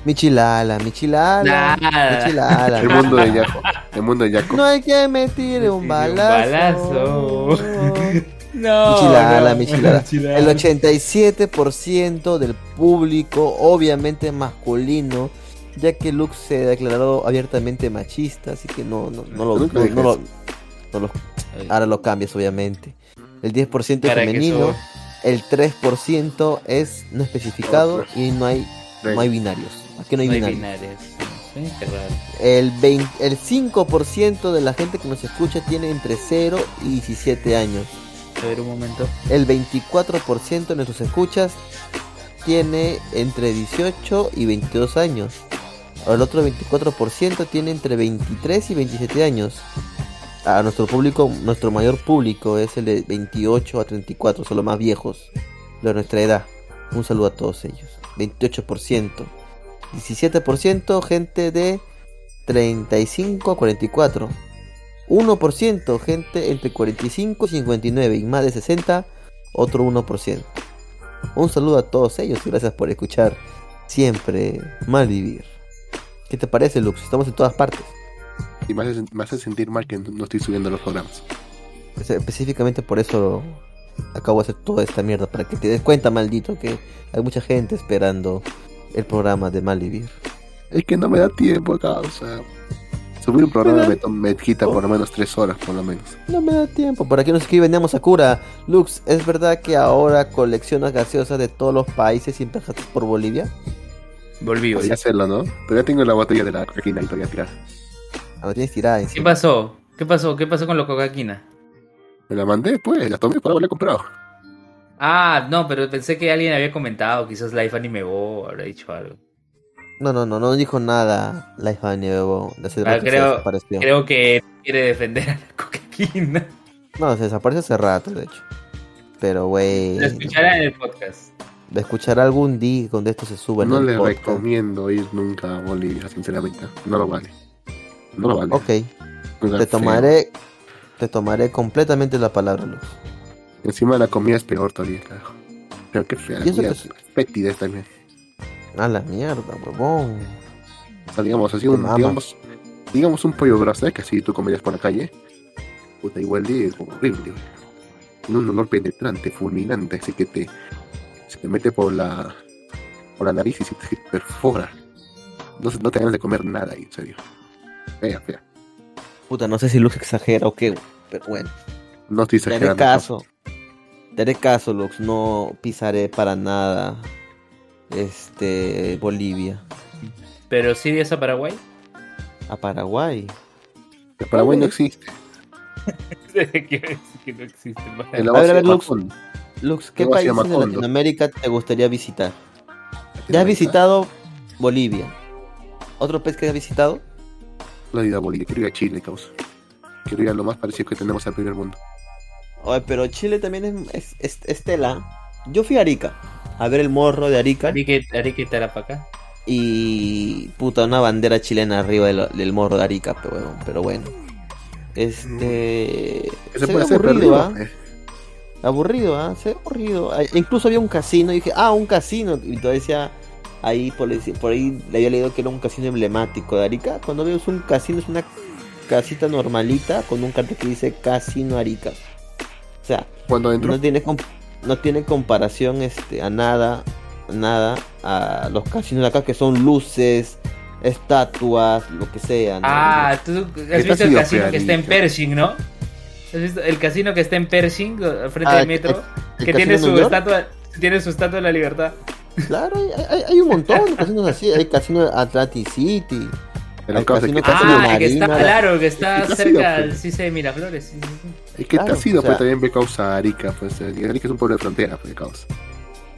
Michilala, Michilala, Nada. Michilala. El mundo de Yaco. El mundo de Yaco. No hay que me tire un Un balazo. balazo. No. Michilala, no, michilala. michilala. El 87% del público, obviamente masculino, ya que Lux se declaró abiertamente machista, así que no, no, no lo, no, no no lo- ahora lo cambias, obviamente. El 10% Para que femenino, el 3% es no especificado y no hay, no hay binarios. Aquí no hay no hay binarios. binarios. Sí, qué raro. El, 20 el 5% de la gente que nos escucha tiene entre 0 y 17 años. A ver un momento. El 24% de nuestros escuchas tiene entre 18 y 22 años. El otro 24% tiene entre 23 y 27 años. A nuestro público, nuestro mayor público es el de 28 a 34, son los más viejos de nuestra edad. Un saludo a todos ellos. 28%. 17% gente de 35 a 44. 1% gente entre 45 y 59 y más de 60, otro 1%. Un saludo a todos ellos y gracias por escuchar siempre mal vivir. ¿Qué te parece, Lux? Estamos en todas partes. Y me hace, me hace sentir mal que no estoy subiendo los programas. Es- Específicamente por eso acabo de hacer toda esta mierda, para que te des cuenta, maldito, que hay mucha gente esperando el programa de mal vivir. Es que no me da tiempo acá, o sea. Subir un programa me, to- me quita por lo menos tres horas, por lo menos. No me da tiempo. Por aquí nos escribe Nemo Sakura. Lux, ¿es verdad que ahora coleccionas gaseosas de todos los países y empezaste por Bolivia? Volví. Podría hacerlo, ¿no? Pero ya tengo la botella de la cocaína y todavía tirar. Ah, lo tienes tirada ¿Qué pasó? ¿Qué pasó? ¿Qué pasó con la cocaína? Me la mandé, pues, la tomé para haberla comprado. Ah, no, pero pensé que alguien había comentado, quizás Life Anime Bo habrá dicho algo. No, no, no, no dijo nada Life Anime hace Ah, creo- desapareció. Creo que quiere defender a la cocaína. No, se desapareció hace rato, de hecho. Pero, güey, Lo escuchará en el podcast. de escuchar algún día cuando esto se suba en no el le podcast. recomiendo ir nunca a Bolivia, sinceramente. No lo vale. No lo vale. Ok, te feo. Te tomaré completamente la palabra, Lux. Encima la comida es peor todavía, carajo. Pero qué fea Y eso Fétida también. A la mierda, huevón. O sea, digamos, así un, digamos, digamos un pollo brasa que así tú comerías por la calle. Puta, igual de horrible. güey. Tiene un olor penetrante, fulminante, así que te se te mete por la por la nariz y se te perfora. No, no te ganas de comer nada ahí, en serio. Fea, fea. Puta, no sé si Lux exagera o qué, pero bueno. No estoy Te haré exagerando. caso. Te haré caso, Lux. No pisaré para nada este Bolivia. Pero sí irías a Paraguay. A Paraguay. Paraguay no existe. Quiero decir que no existe En Paraguay. la A ver, base a ver, de Lux. Lux, ¿qué países de. Latinoamérica te gustaría visitar? Ya has visitado Bolivia. ¿Otro país que has visitado? No he ido a Bolivia, quiero ir a Chile, causa. Quiero ir a lo más parecido que tenemos al primer mundo. Oye, pero Chile también es, es, es- es tela. Yo fui a Arica a ver el morro de Arica Arique, Arique Tarapacá. y puta una bandera chilena arriba del, del morro de Arica, pero bueno, pero bueno. Este ¿Qué se puede hacer aburrido, perdido? ¿ah? Eh, Aburrido, ¿ah? Se ve aburrido. Ah, Incluso había un casino y dije, ah, un casino. Y todavía decía, ahí por, ahí- por ahí le había leído que era un casino emblemático de Arica. Cuando veo es un casino, es una casita normalita con un cartel que dice Casino Arica. O sea, Cuando entro, no tiene comp- no tiene comparación este a nada, nada a los casinos de acá que son luces, estatuas, lo que sea. ¿no? Ah, tú has visto el casino que está en. Pershing, ¿no? ¿Has visto el casino que está en Pershing, al frente Ah, del metro? ¿el Que tiene su estatua, tiene su estatua de la libertad. Claro, hay, hay- hay un montón de casinos así. Hay casino de Atlantic City. Pero el causa, casino ¿qué que? Ah, que está, claro, que está ¿Qué te has cerca pues? CICE de Miraflores. sí, sí. Es que te Claro, has ido, o sea- pues también ve causa Arica, pues Arica es un pueblo de frontera, pues causa.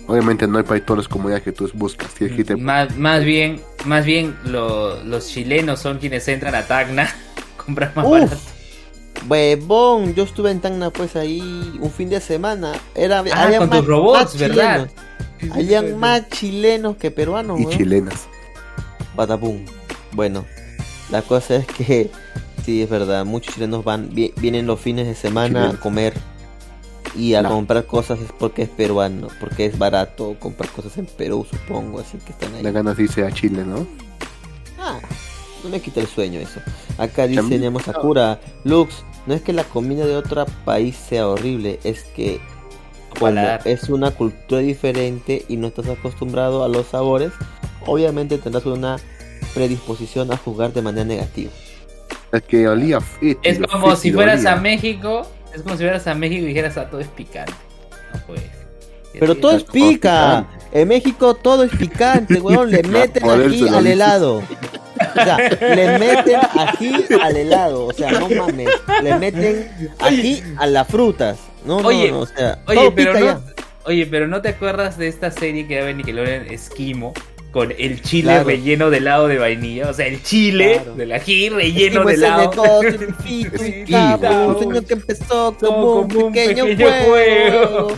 Obviamente no hay para todas las comunidades que tú buscas, tienes que irte Más, más bien, más bien lo- los chilenos son quienes entran a Tacna comprar más Uf. barato. Huevón, yo estuve en Tacna pues ahí un fin de semana. Era, Ah, había con más- tus robots, más ¿verdad? chilenos. Habían más chilenos que peruanos, y weón. chilenas. Patapum. Bueno, la cosa es que sí, es verdad, muchos chilenos van vi- vienen los fines de semana a comer y a No. comprar cosas es porque es peruano, porque es barato comprar cosas en Perú, supongo, así que están ahí. La ganas dice a Chile, ¿no? Ah, no me quita el sueño eso. Acá dice Nemo Sakura, Lux, no es que la comida de otro país sea horrible, es que Paladar. es una cultura diferente y no estás acostumbrado a los sabores, obviamente tendrás una predisposición a jugar de manera negativa. Es que olía fétido, Es como si fueras olía. a México, es como si fueras a México y dijeras a todo es picante. No puedes. Pero todo es pica. En México todo es picante, weón. Le meten lo al helado. O sea, le meten ají al helado. O sea, no mames. Le meten ají a las frutas. No, no, Oye, no, o sea, Oye, todo pero pica no, ya. oye, pero no te acuerdas de esta serie que era de Nickelodeon Esquimo con el chile Claro. relleno de helado de vainilla, o sea, el chile Claro. del ají relleno Esquimo de helado. un Esquimo. sueño que empezó como, Como un pequeño, pequeño juego. juego.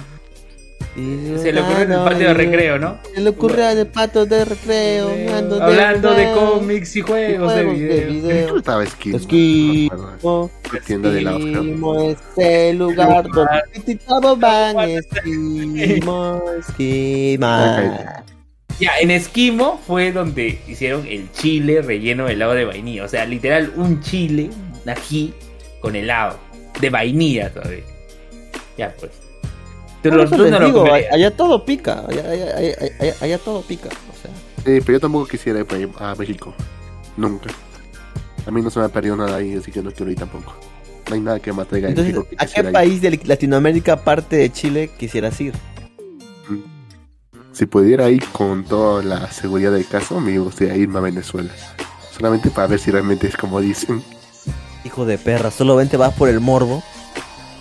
Y Se le ocurrió en el patio de recreo, ¿no? Se le ocurrió en el patio de recreo. ando Hablando de juegos, cómics y juegos de juegos de video. ¿En video. qué estaba Esquimo? Esquimo. La tienda de la Esquimo es el lugar donde Tititabo van. Esquimo, esquima. Ya, en Esquimo fue donde hicieron el chile relleno de helado de vainilla. O sea, literal, un chile, un ají con helado. De vainilla todavía. Ya, pues. Tú, Por lo- eso tú les no lo digo, allá todo pica. Allá, allá- allá- allá- allá todo pica. O sea, Sí, pero yo tampoco quisiera ir a México. Nunca. A mí no se me ha perdido nada ahí, así que no quiero ir tampoco. No hay nada que me atraiga entonces, ¿a qué ir. país de Latinoamérica, aparte de Chile, quisieras ir? Si pudiera ir con toda la seguridad del caso, me gustaría irme a Venezuela. Solamente para ver si realmente es como dicen. Hijo de perra, solamente vas por el morbo.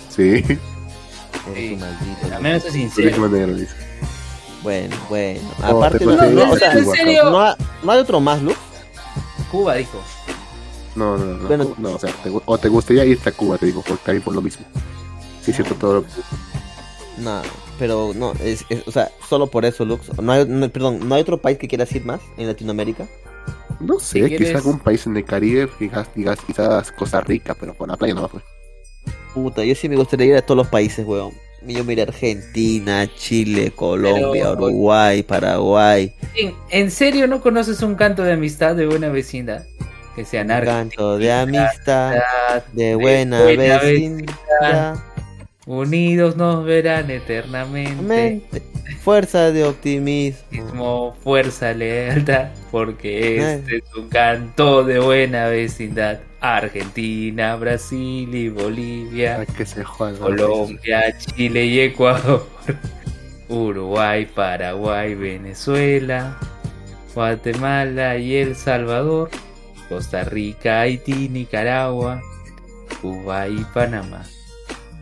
Sí, Eres Sí. un maldito. Al menos es de sincero. Bueno, bueno. No, Aparte, te no, no, o sea, en serio. no ha- no hay otro más, Lux. Cuba dijo. No, no, no. Bueno. no, o sea, te, o te gustaría irte a Cuba, te digo, por, también por lo mismo. Sí, es cierto, todo lo No, pero no, es, es- o sea, solo por eso, Lux. No hay, no, perdón, ¿no hay otro país que quieras ir más en Latinoamérica? No sé, Si quizás quieres- algún país en el Caribe, quizás, quizás, quizás Costa Rica, pero por la playa no fue. Puta, yo sí me gustaría ir a todos los países, weón. Yo miré Argentina, Chile, Colombia, Pero- Uruguay, Paraguay. ¿En, en serio no conoces un canto de amistad de buena vecindad? Que sea narco. Canto de amistad, de buena, buena vecindad. Unidos nos verán eternamente. Mente, Fuerza de optimismo. Mismo fuerza, lealtad, porque este es un canto de buena vecindad. Argentina, Brasil y Bolivia, que se juega. Colombia, Chile y Ecuador, Uruguay, Paraguay, Venezuela, Guatemala y El Salvador, Costa Rica, Haití, Nicaragua, Cuba y Panamá,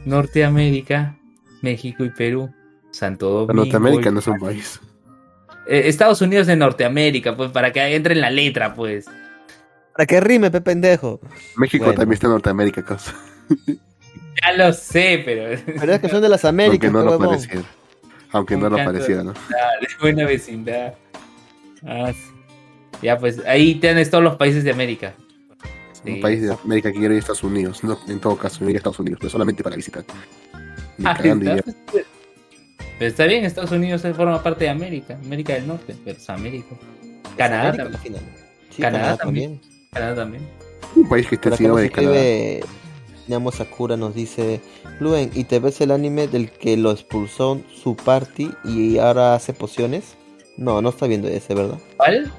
Norteamérica, México y Perú, Santo Domingo. Norteamérica y- no es un país. Eh, Estados Unidos de Norteamérica, pues para que entre en la letra, pues. Para que rime, pe pendejo. México Bueno. también está en Norteamérica, causa. Ya lo sé, pero Pero es que son de las Aunque Américas, no pe lo pareciera. Aunque no lo pareciera, ¿no? de buena vecindad. Ah, sí. Ya, pues ahí tienes todos los países de América. Sí. Un país de América que quiere ir a Estados Unidos. No, en todo caso, ir a Estados Unidos, pero solamente para visitar. Ah, está, pero está bien, Estados Unidos forma parte de América, América del Norte, pero es América. Canadá América, también. al final. Sí, Canadá Canadá, también. también. Canadá también. Un país que acá encima de Canadá. escribe Namo Sakura nos dice Luen, ¿y te ves el anime del que lo expulsó su party y ahora hace pociones? No, no está viendo ese, ¿verdad? ¿Cuál?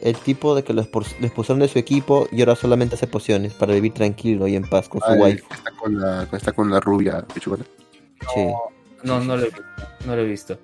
El tipo de que lo, expul- lo expulsaron de su equipo y ahora solamente hace pociones para vivir tranquilo y en paz con su wife. está con la, está con la rubia pechugona. Sí. No, no lo he visto. No lo he visto.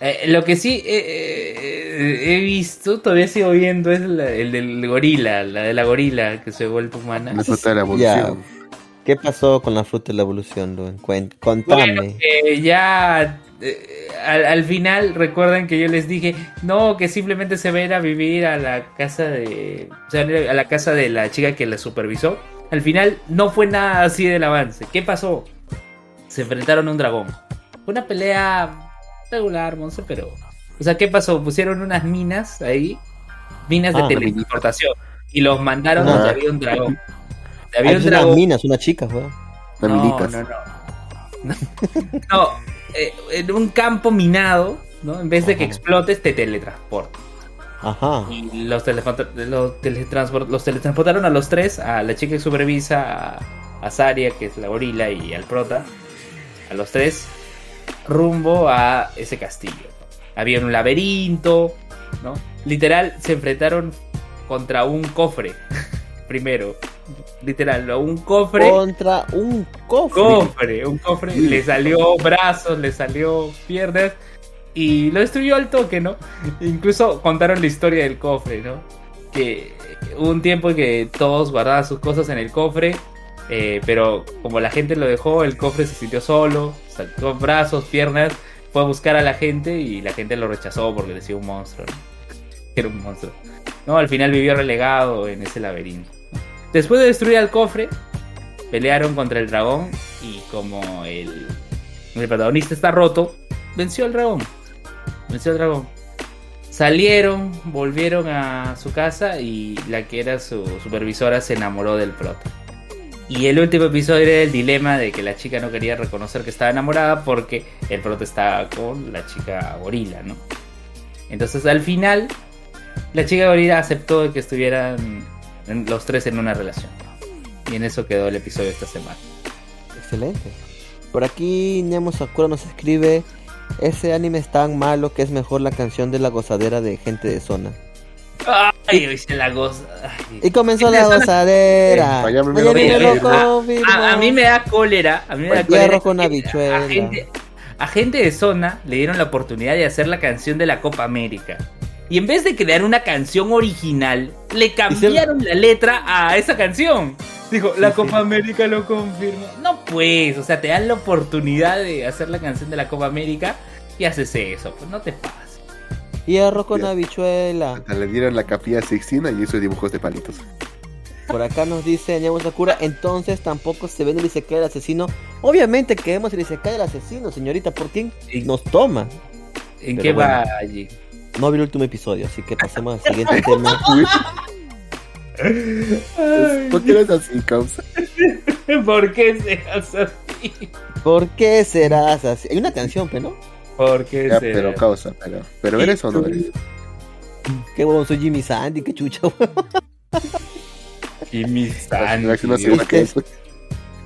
Eh, lo que sí eh, eh, he visto, todavía sigo viendo, es la- el del gorila, la de la gorila que se vuelve humana. La fruta de la Ya. evolución. ¿Qué pasó con la fruta de la evolución, Luen? Cuen- contame. Bueno, ya eh, al, al final recuerdan que yo les dije, no, que simplemente se va a ir a vivir a la casa de, o sea, a la casa de la chica que la supervisó. Al final no fue nada así del avance. ¿Qué pasó? Se enfrentaron a un dragón. Fue una pelea regular, monstruo, pero, o sea, ¿qué pasó? Pusieron unas minas ahí, minas de Ah. teletransportación y los mandaron Ah. donde había un dragón. Donde Ah, había un dragón. mina, es una chica, weón. Mamilitas. No, no, no. No, eh, en un campo minado, ¿no? En vez de que Ajá. explotes, te teletransporta. Ajá. Y los, los, teletranspor- los teletransportaron a los tres, a la chica que supervisa, a, a Saria, que es la gorila, y al prota, a los tres, rumbo a ese castillo. Había un laberinto, ¿no? Literal, se enfrentaron contra un cofre, primero. Literal, un cofre Contra un cofre. cofre, un cofre, le salió brazos, le salió piernas y lo destruyó al toque, ¿no? Incluso contaron la historia del cofre, ¿no? Que hubo un tiempo en que todos guardaban sus cosas en el cofre, eh, pero como la gente lo dejó, el cofre se sintió solo, sacó brazos, piernas, fue a buscar a la gente y la gente lo rechazó porque decía un monstruo, ¿no? Era un monstruo. No, al final vivió relegado en ese laberinto. Después de destruir al cofre, pelearon contra el dragón y como el, el protagonista está roto, venció al dragón. Venció al dragón. Salieron, volvieron a su casa y la que era su supervisora se enamoró del prota. Y el último episodio era el dilema de que la chica no quería reconocer que estaba enamorada porque el prota estaba con la chica gorila, ¿no? Entonces al final la chica gorila aceptó que estuvieran los tres en una relación. Y en eso quedó el episodio de esta semana. Excelente. Por aquí Nemo Sakura nos escribe, ese anime es tan malo que es mejor la canción de la gozadera de gente de zona. Ay, hoy se la goza. Ay. Y comenzó Gente la de zona. gozadera. Me me lo A- confirmo. A, a mí me da cólera. A mí me da cólera. con. A gente, a gente de zona le dieron la oportunidad de hacer la canción de la Copa América. Y en vez de crear una canción original, le cambiaron la letra a esa canción. Dijo, la Copa. América lo confirma. No pues, o sea, te dan la oportunidad de hacer la canción de la Copa América y haces eso. Pues no te pases. Hierro con Ya. habichuela. Hasta le dieron la capilla Sixtina y esos dibujos de palitos. Por acá nos dice Nemo Sakura, entonces tampoco se ve el Isekai del asesino. Obviamente queremos el Isekai del asesino, señorita, ¿por quién ¿En, nos toma? en pero qué bueno. va allí? No vi el último episodio, así que pasemos al siguiente tema. ¿Por qué eres así, causa? ¿Por qué seas así? ¿Por qué serás así? Hay una canción, pero ¿no? ¿Por qué Ya, serás pero causa, pero, pero eres o no eres. Qué huevón, soy Jimmy Sandy, qué chucha, huevón. Jimmy Sandy.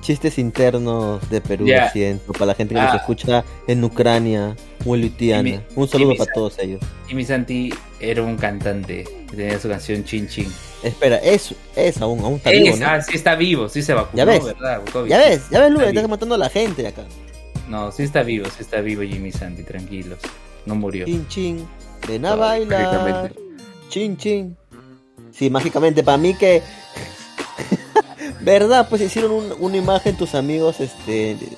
Chistes internos de Perú, lo siento, para la gente que Ah. nos escucha en Ucrania o en Lutiana. Un saludo para todos ellos. Jimmy Santi era un cantante tenía su canción Chin Chin. Espera, es, es aún, aún está vivo, Es- ¿no? Ah, sí está vivo, sí se vacunó, Ya ves. ¿verdad? COVID. Ya ves, ya ves, Lula, Está estás vivo. matando a la gente acá. No, sí está vivo, sí está vivo Jimmy Santi, tranquilos. No murió. Chin chin, ven a No, bailar. chin. Sí, mágicamente, para mí que. ¿Verdad? Pues hicieron un- una imagen tus amigos este de-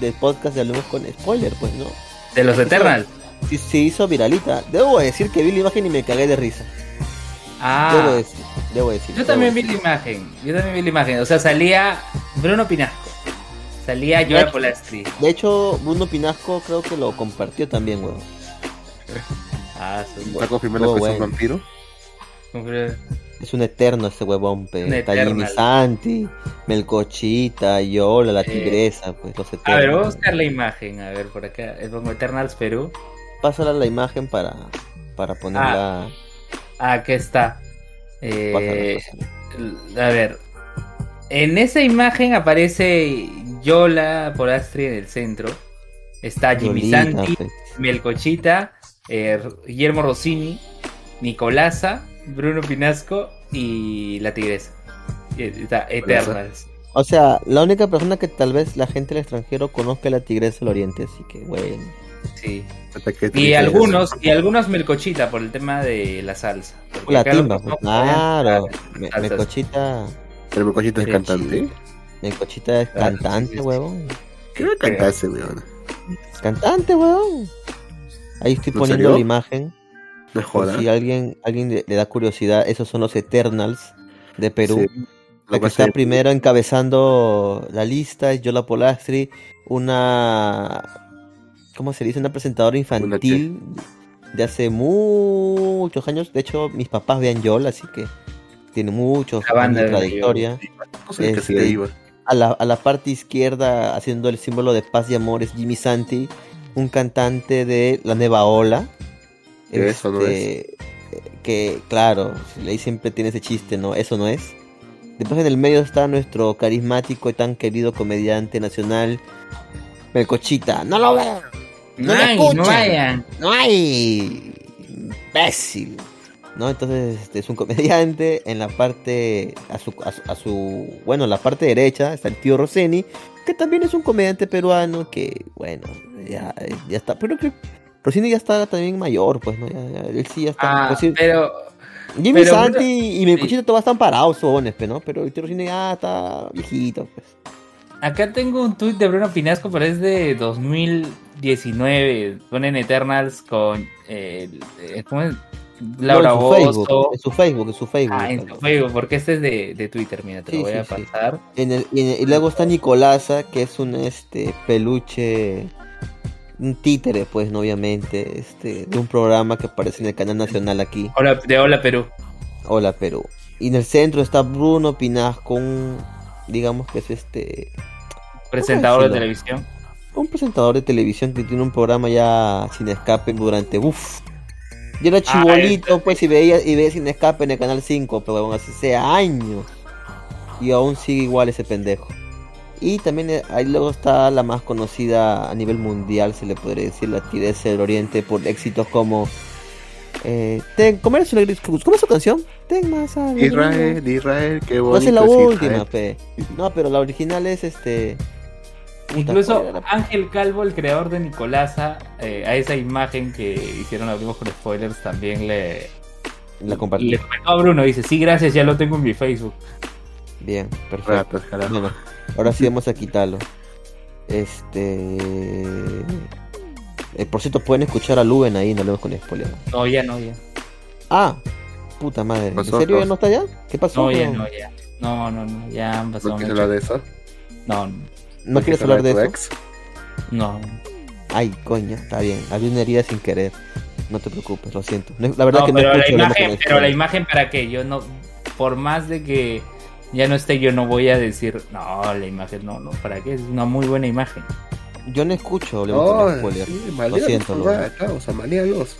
del podcast de Hablemos con Spoiler, pues, ¿no? De los Eternal. Sí, se hizo viralita. Debo decir que vi la imagen y me cagué de risa. Debo Ah, decir, debo decir. yo debo también vi la imagen. Yo también vi la imagen. O sea, salía Bruno Pinasco. Salía hecho- Polastri. De hecho, Bruno Pinasco creo que lo compartió también, weón. Ah, ¿Está confirmando Oh, que es un vampiro? Es un eterno ese huevón, pe. Eternal. Santi, Melcochita, Yola, la Eh. tigresa, pues los eternos. A ver, vamos a buscar la imagen. A ver, por acá. Es como Eternals Perú. Pásala la imagen para, para ponerla. Ah, aquí está. Eh, pásala, pásala. a ver, En esa imagen aparece Yola Polastri en el centro. Está Jimmy Yolita, Santi, pues. Melcochita, eh, Guillermo Rossini, Nicolasa, Bruno Pinasco y la Tigresa. Y Está Eternals. O sea, la única persona que tal vez la gente del extranjero conozca es la Tigresa del Oriente, así que bueno. Sí. Y algunos, y algunos Melcochita por el tema de la salsa. La timba, pues, claro. Me. Melcochita, Pero mi cochito es cantante. Melcochita es Claro, cantante, sí, sí. huevón. ¿Qué va a cantarse, weón? Cantante, huevón. Ahí estoy ¿En poniendo serio? la imagen. No Por joda. si alguien, alguien le, le da curiosidad, esos son los Eternals de Perú. Sí. La que está primero encabezando la lista es Yola Polastri, una. ¿Cómo se dice? Una presentadora infantil de hace muchos años. De hecho, mis papás vean Yola, así que tiene muchos años de trayectoria. Este. A la, a la parte izquierda, haciendo el símbolo de paz y amor, es Jimmy Santi, un cantante de la nueva ola. Que eso no Este, Que, claro, ahí siempre tiene ese chiste, ¿no? Eso no es. Después en el medio está nuestro carismático y tan querido comediante nacional, Melcochita. ¡No lo veo! No, No hay, escuchan. no. ¡No hay! ¡Imbécil! ¿No? Entonces este, es un comediante. En la parte, a su, a, su, a su- bueno, en la parte derecha está el tío Roseni, que también es un comediante peruano que, bueno, ya, ya está. Pero creo Roseni ya está también mayor, pues, ¿no? Ya, ya- él sí ya está. Ah, pues, sí, pero Jimmy pero- Santi y Melcochita todos están parados, sobones, pues, ¿no? Pero el tío ya está viejito, pues. acá tengo un tuit de Bruno Pinasco, pero es de 2019. Ponen Eternals con eh, eh, ¿cómo es? Laura No, en su Facebook, en su Facebook, en su Facebook. Ah, en tu Facebook, porque este es de, de Twitter, mira, te Sí, lo voy sí, a sí. pasar. En el- y, en el- y luego está Nicolasa, que es un este peluche, un títere, pues, ¿no? obviamente, este, de un programa que aparece en el canal nacional aquí, Hola, de Hola Perú. Hola Perú. Y en el centro está Bruno Pinasco, un, digamos que es este, Presentador de televisión. un presentador de televisión que tiene un programa ya sin escape durante, uff. Yo era chibolito, pues, y veía, y veía sin escape en el canal 5, pero así hace años. Y aún sigue igual ese pendejo. Y también eh, ahí luego está la más conocida a nivel mundial, se le podría decir, la Tigresa del Oriente, por éxitos como... Eh, ten, ¿cómo, era su, ¿Cómo es su canción? Ten más alegría. Israel, Israel, qué No, bonito. esa es la es última, Israel. pe. No, pero la original es este... Incluso ¿cuál era la- Ángel Calvo, el creador de Nicolasa, eh, a esa imagen que hicieron abrimos con spoilers, también le, La compartí. le comentó a Bruno. Dice: Sí, gracias, ya lo tengo en mi Facebook. Bien, perfecto. Ratas, carajo. Bueno, ahora sí vamos a quitarlo. Este. eh, por cierto, pueden escuchar a Luben ahí, no hablemos con spoiler. No, ya no, ya. Ah, puta madre. ¿En serio ya no está allá? ¿Qué pasó? No, ya no, ya. No, no, no, ya han pasado ¿No quieres hablar de eso? No, no, ¿No quieres hablar de eso? ex? no. Ay, coña, está bien. Había una herida sin querer. No te preocupes, lo siento. La verdad No, que no pero, la imagen, pero la imagen para que yo no, por más de que ya no esté, yo no voy a decir, no, la imagen no, no, ¿para qué? Es una muy buena imagen. Yo no escucho hablemos No, con spoiler. sí, Lo malíalos, siento, papá, Luben. causa, malíalos.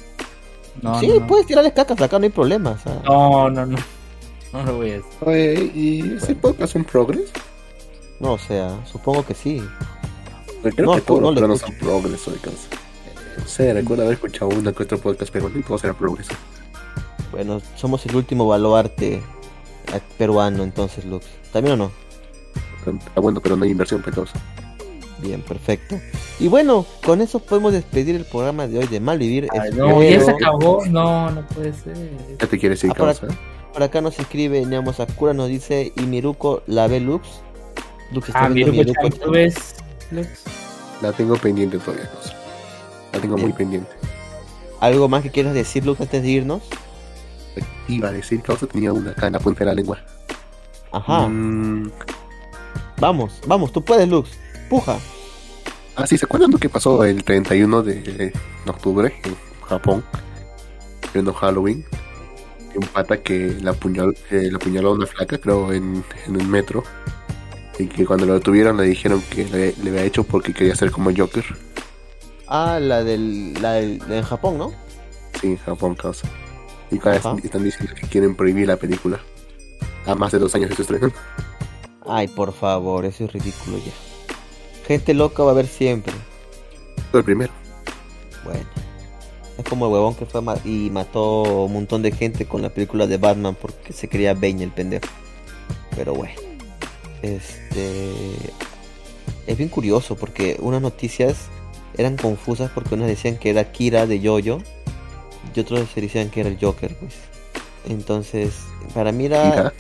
No, sí, no, no. puedes tirarles cacas acá, no hay problema. o sea. No, no, no. No lo voy a hacer. Oye, ¿y ese podcast un progress? No, o sea, supongo que sí. Creo No, que todos no los le peruanos son progress. No sé, recuerdo haber escuchado uno que otro podcast peruano y todos eran progress. Bueno, somos el último baluarte peruano, entonces, Lux. ¿También o no? Está bueno, pero no hay inversión, causa. Bien, perfecto. Y bueno, con eso podemos despedir el programa de hoy de Malvivir. Ay, no, Espero- ya se acabó. No, no puede ser. ¿Qué te quieres decir, Ah, para- causa? Por acá nos escribe Neamo Sakura, nos dice, y Miruko la ve Lux. Lux está Ah, viendo Miruko Miruko Chan, ¿tú ves? Lex? La tengo pendiente todavía, causa. La tengo Bien. muy pendiente. ¿Algo más que quieras decir, Lux, antes de irnos? Iba a decir, causa tenía una acá en la punta de la lengua. Ajá, Mm, vamos, vamos, tú puedes, Lux. Puja. Ah, sí, ¿se acuerdan lo que pasó el 31 de octubre en Japón? En Halloween. Un pata que la, eh, la apuñaló a una flaca, creo, en, en un metro. Y que cuando lo detuvieron le dijeron que le, le había hecho porque quería ser como Joker. Ah, la del, la del, de en Japón, ¿no? Sí, en Japón, causa. Y cada vez están diciendo que quieren prohibir la película. A más de dos años de su estreno. Ay, por favor, eso es ridículo ya. Gente loca va a haber siempre. El primero. Bueno. Es como el huevón que fue ma- y mató un montón de gente con la película de Batman porque se quería Bane el pendejo. Pero bueno. Este. Es bien curioso porque unas noticias eran confusas porque unas decían que era Kira de Jojo y otros se decían que era el Joker, pues. Entonces, para mí era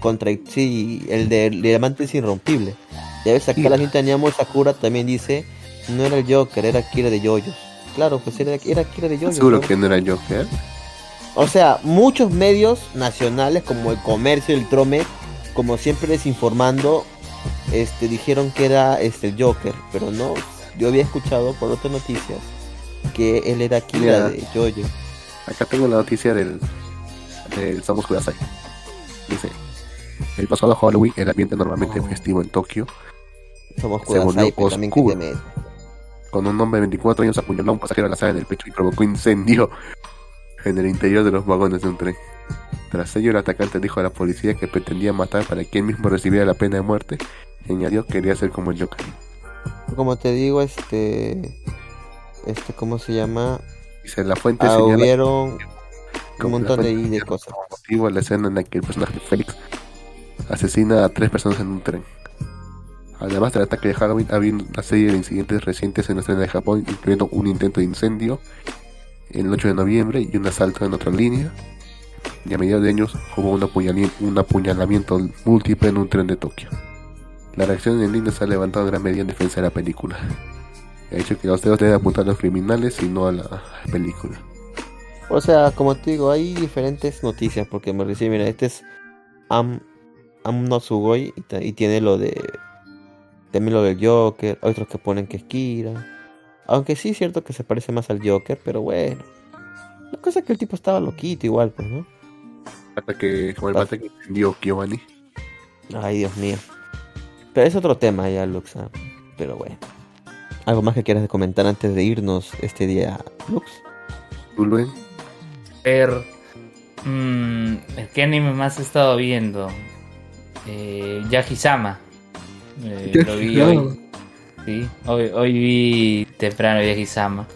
contra sí, el de el diamante es irrompible. Ya ves, acá la gente teníamos Sakura también dice, no era el Joker, era Kira de Yoyos. Claro, pues era, era Kira de Yoyos. Seguro ¿no? que no era Joker. O sea, muchos medios nacionales como el comercio, el trome, como siempre desinformando, este dijeron que era este el Joker, pero no, yo había escuchado por otras noticias que él era Kira de Yoyo. Acá tengo la noticia del, del Samus Kudasai. Dice: El pasado Halloween, el ambiente normalmente Oh. festivo en Tokio, Somos Se volvió oscuro. te con un hombre de 24 años apuñaló a un pasajero a la sala en el pecho y provocó incendio en el interior de los vagones de un tren. Tras ello, el atacante dijo a la policía que pretendía matar para que él mismo recibiera la pena de muerte y añadió que quería ser como el Joker. Como te digo, este, este, ¿cómo se llama? Dice, la fuente Ah, señala hubieron un montón de, de cosas. motivo la escena en la que el personaje Félix asesina a tres personas en un tren. Además del ataque de Halloween, ha habido una serie de incidentes recientes en la escena de Japón, incluyendo un intento de incendio el 8 de noviembre y un asalto en otra línea. Y a mediados de años hubo un apuñalamiento múltiple en un tren de Tokio. La reacción en línea se ha levantado en gran medida en defensa de la película. Ha dicho que los dedos deben apuntar a los criminales y no a la película. O sea, como te digo, hay diferentes noticias porque me recibe, mira, este es Am, Am no Sugoi y, tiene lo de también lo del Joker, otros que ponen que es Kira. Aunque sí es cierto que se parece más al Joker, pero bueno. La cosa es que el tipo estaba loquito igual, pues, ¿no? Hasta que, como el bate que encendió Giovanni. Ay, Dios mío. Pero es otro tema ya, Lux. ah, Pero bueno. ¿Algo más que quieras comentar antes de irnos este día, Lux? ¿Tú, Luen? ver. mm, ¿Qué anime más he estado viendo? Eh, Yagisama. Eh, lo vi hoy. Sí, hoy, hoy vi temprano Yagisama.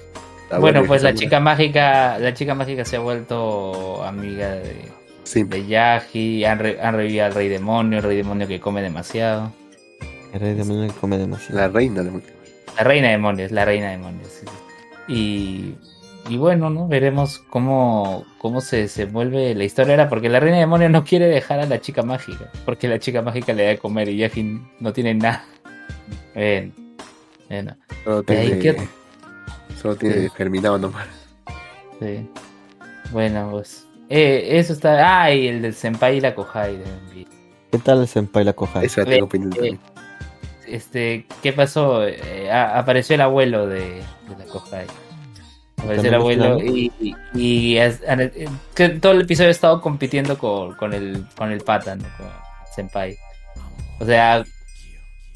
Ah, bueno, pues la chica mágica, la chica mágica se ha vuelto amiga de, Sí, de Yagi, han, re- han revivido al rey demonio, el rey demonio que come demasiado. El rey demonio que come demasiado. la reina de La reina de demonios, la reina de demonios. sí, sí. Y, y bueno, ¿no? Veremos cómo, cómo se, se vuelve la historia ahora, porque la reina de demonios no quiere dejar a la chica mágica, porque la chica mágica le da de comer y Yagi no tiene nada. Bueno, bueno, Solo ¿Y ahí tiene, qué? solo tiene Sí. germinado nomás. sí. Bueno, pues. eh, eso está. Ah, y el del Senpai y la Kohai. de- ¿Qué tal el Senpai la coja? Esa Eh, tengo pendiente eh, también. Este, ¿qué pasó? Eh, a- apareció el abuelo de, de la Kohai. Apareció el ¿También abuelo y, y, y es- an- eh, que todo el episodio he estado compitiendo con, con el con el pata, ¿no? Con Senpai. O sea,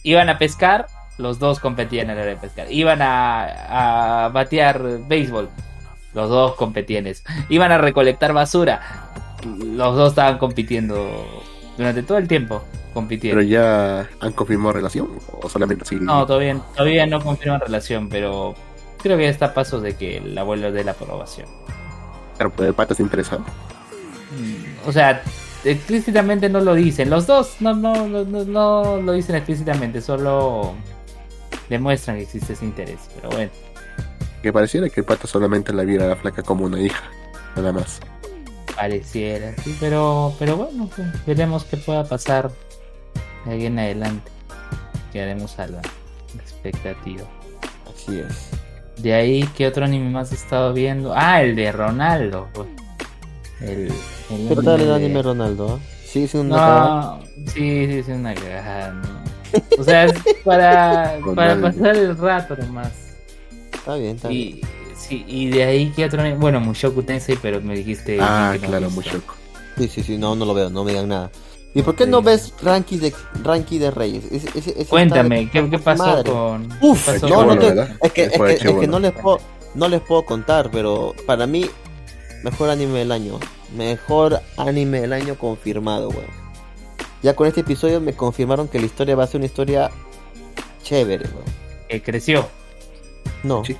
iban a pescar, los dos competían a la hora de pescar. Iban a, a batear béisbol, los dos competían en eso. Iban a recolectar basura, los dos estaban compitiendo durante todo el tiempo, compitiendo. Pero ya han confirmado relación o solamente así. No, todavía, todavía no confirman relación, pero creo que ya está a pasos de que el abuelo dé la aprobación. Claro, pero el pata está interesado. Mm, O sea, explícitamente no lo dicen. Los dos no, no, no, no, no lo dicen explícitamente, solo demuestran que existe ese interés. Pero bueno, Que pareciera que el pata solamente la viera a la flaca como una hija. Nada más. Pareciera, sí, pero, pero bueno, pues, veremos qué pueda pasar de ahí en adelante. Quedaremos a la expectativa. Así es. De ahí, ¿qué otro anime más he estado viendo? Ah, el de Ronaldo. pues. El, el ¿Qué tal el de- anime Ronaldo? Sí, es una cagada. No, sí, sí, es una cagada. no. O sea, es para, para pasar el rato nomás. Está bien, está bien. Y, sí, y de ahí, ¿qué otro anime? Bueno, Mushoku Tensei, pero me dijiste. ah, que no claro, choco. Sí, sí, sí, no, no lo veo, no me digan nada. ¿Y por qué no ves ranking de ranking de Reyes? Cuéntame, ¿qué, qué pasó madre. con.? Uf, pasó no, con- no te- es que, es que, es que no les puedo, no les puedo contar, pero para mí mejor anime del año, mejor anime del año confirmado, weón. Ya con este episodio me confirmaron que la historia va a ser una historia chévere, weón. Que creció. No. Sí.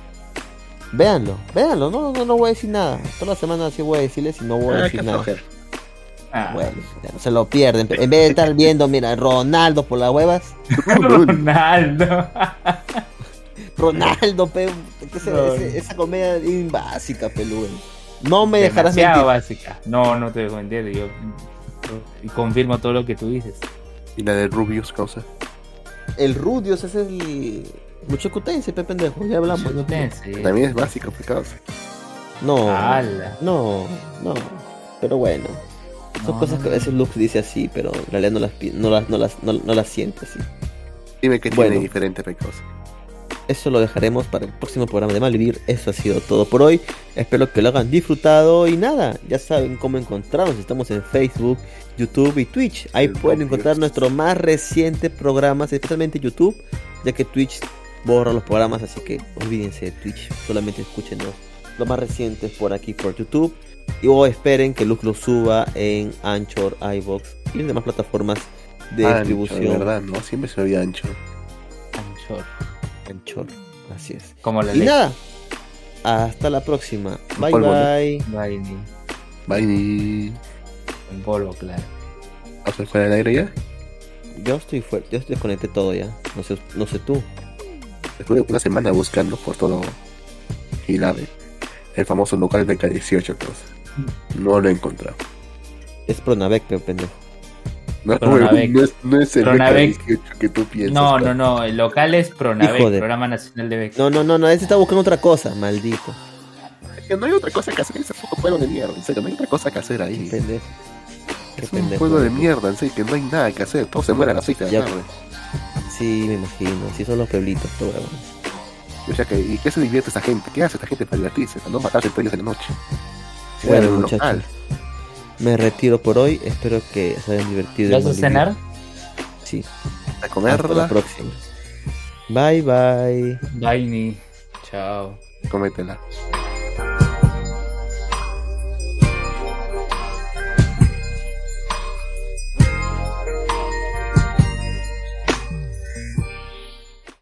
Véanlo, véanlo, no, no, no voy a decir nada. Toda la semana sí voy a decirles y no voy a Ah, decir nada. Ah, Bueno, ya no se lo pierden. En vez de estar viendo, mira, Ronaldo por las huevas. Ronaldo. Ronaldo, pe, que se- No. ese- esa comedia es básica, peludo. No me dejarás Demasiado mentir. básica. No, no te dejo mentir. Yo, y confirmo todo lo que tú dices. Y la de Rubius, causa. El Rudios es el mucho cutense, pe pendejo, ya hablamos. Chutense. También es básico, causa. No, Ala. no, no. Pero bueno, son No, cosas que a veces Lux dice así, pero en realidad no las no las no las no, no las siente así. Dime qué Bueno. tiene diferente, causa. Eso lo dejaremos para el próximo programa de Malvivir. Eso ha sido todo por hoy. Espero que lo hayan disfrutado y nada, ya saben cómo encontrarnos. Estamos en Facebook, YouTube y Twitch. Ahí El pueden encontrar nuestros más recientes programas, especialmente YouTube, ya que Twitch borra los programas, así que olvídense de Twitch. Solamente escúchenos los más recientes por aquí por YouTube. Y o esperen que Lux lo suba en Anchor, iBox y en demás plataformas de Ancho, distribución. de verdad, ¿no? Siempre se había ancho. Anchor. Anchor, así es. Como la Y ley. nada, hasta la próxima. Bye polvo, ¿no? bye. Bye, Bye. En polvo, claro. ¿Vamos a fuera del aire ya? Yo estoy fuerte, yo desconecté todo ya. No sé, no sé tú. Estuve una semana buscando por todo Hilave. El famoso local de K18, causa. No lo he encontrado. Es Pronavec, pero pendejo. No, Pronavec. no es, no es el Pronavec. BK18 que tú piensas. No, no, no. El local es Pronavec, Hijo de- Programa Nacional de Becas. No, no, no, no, ese está buscando otra cosa, maldito. Es que no hay otra cosa que hacer ese puto pueblo de mierda. En serio, no hay otra cosa que hacer ahí. Pendejo. Qué Es un pendejo. de mierda, en serio, que no hay nada que hacer. Todos se mueren a las 6 de la Ya. tarde. Sí, me imagino. Sí son los pueblitos, todo. O sea, que, ¿y qué se divierte esta gente? ¿Qué hace esta gente para divertirse? Para no matarse entre ellos en la noche. Se Bueno, muchachos. local. Me retiro por hoy. Espero que se hayan divertido. ¿Vas a cenar? Sí. A Hasta la próxima. Bye bye. Bye, ni. Chao. cómetela.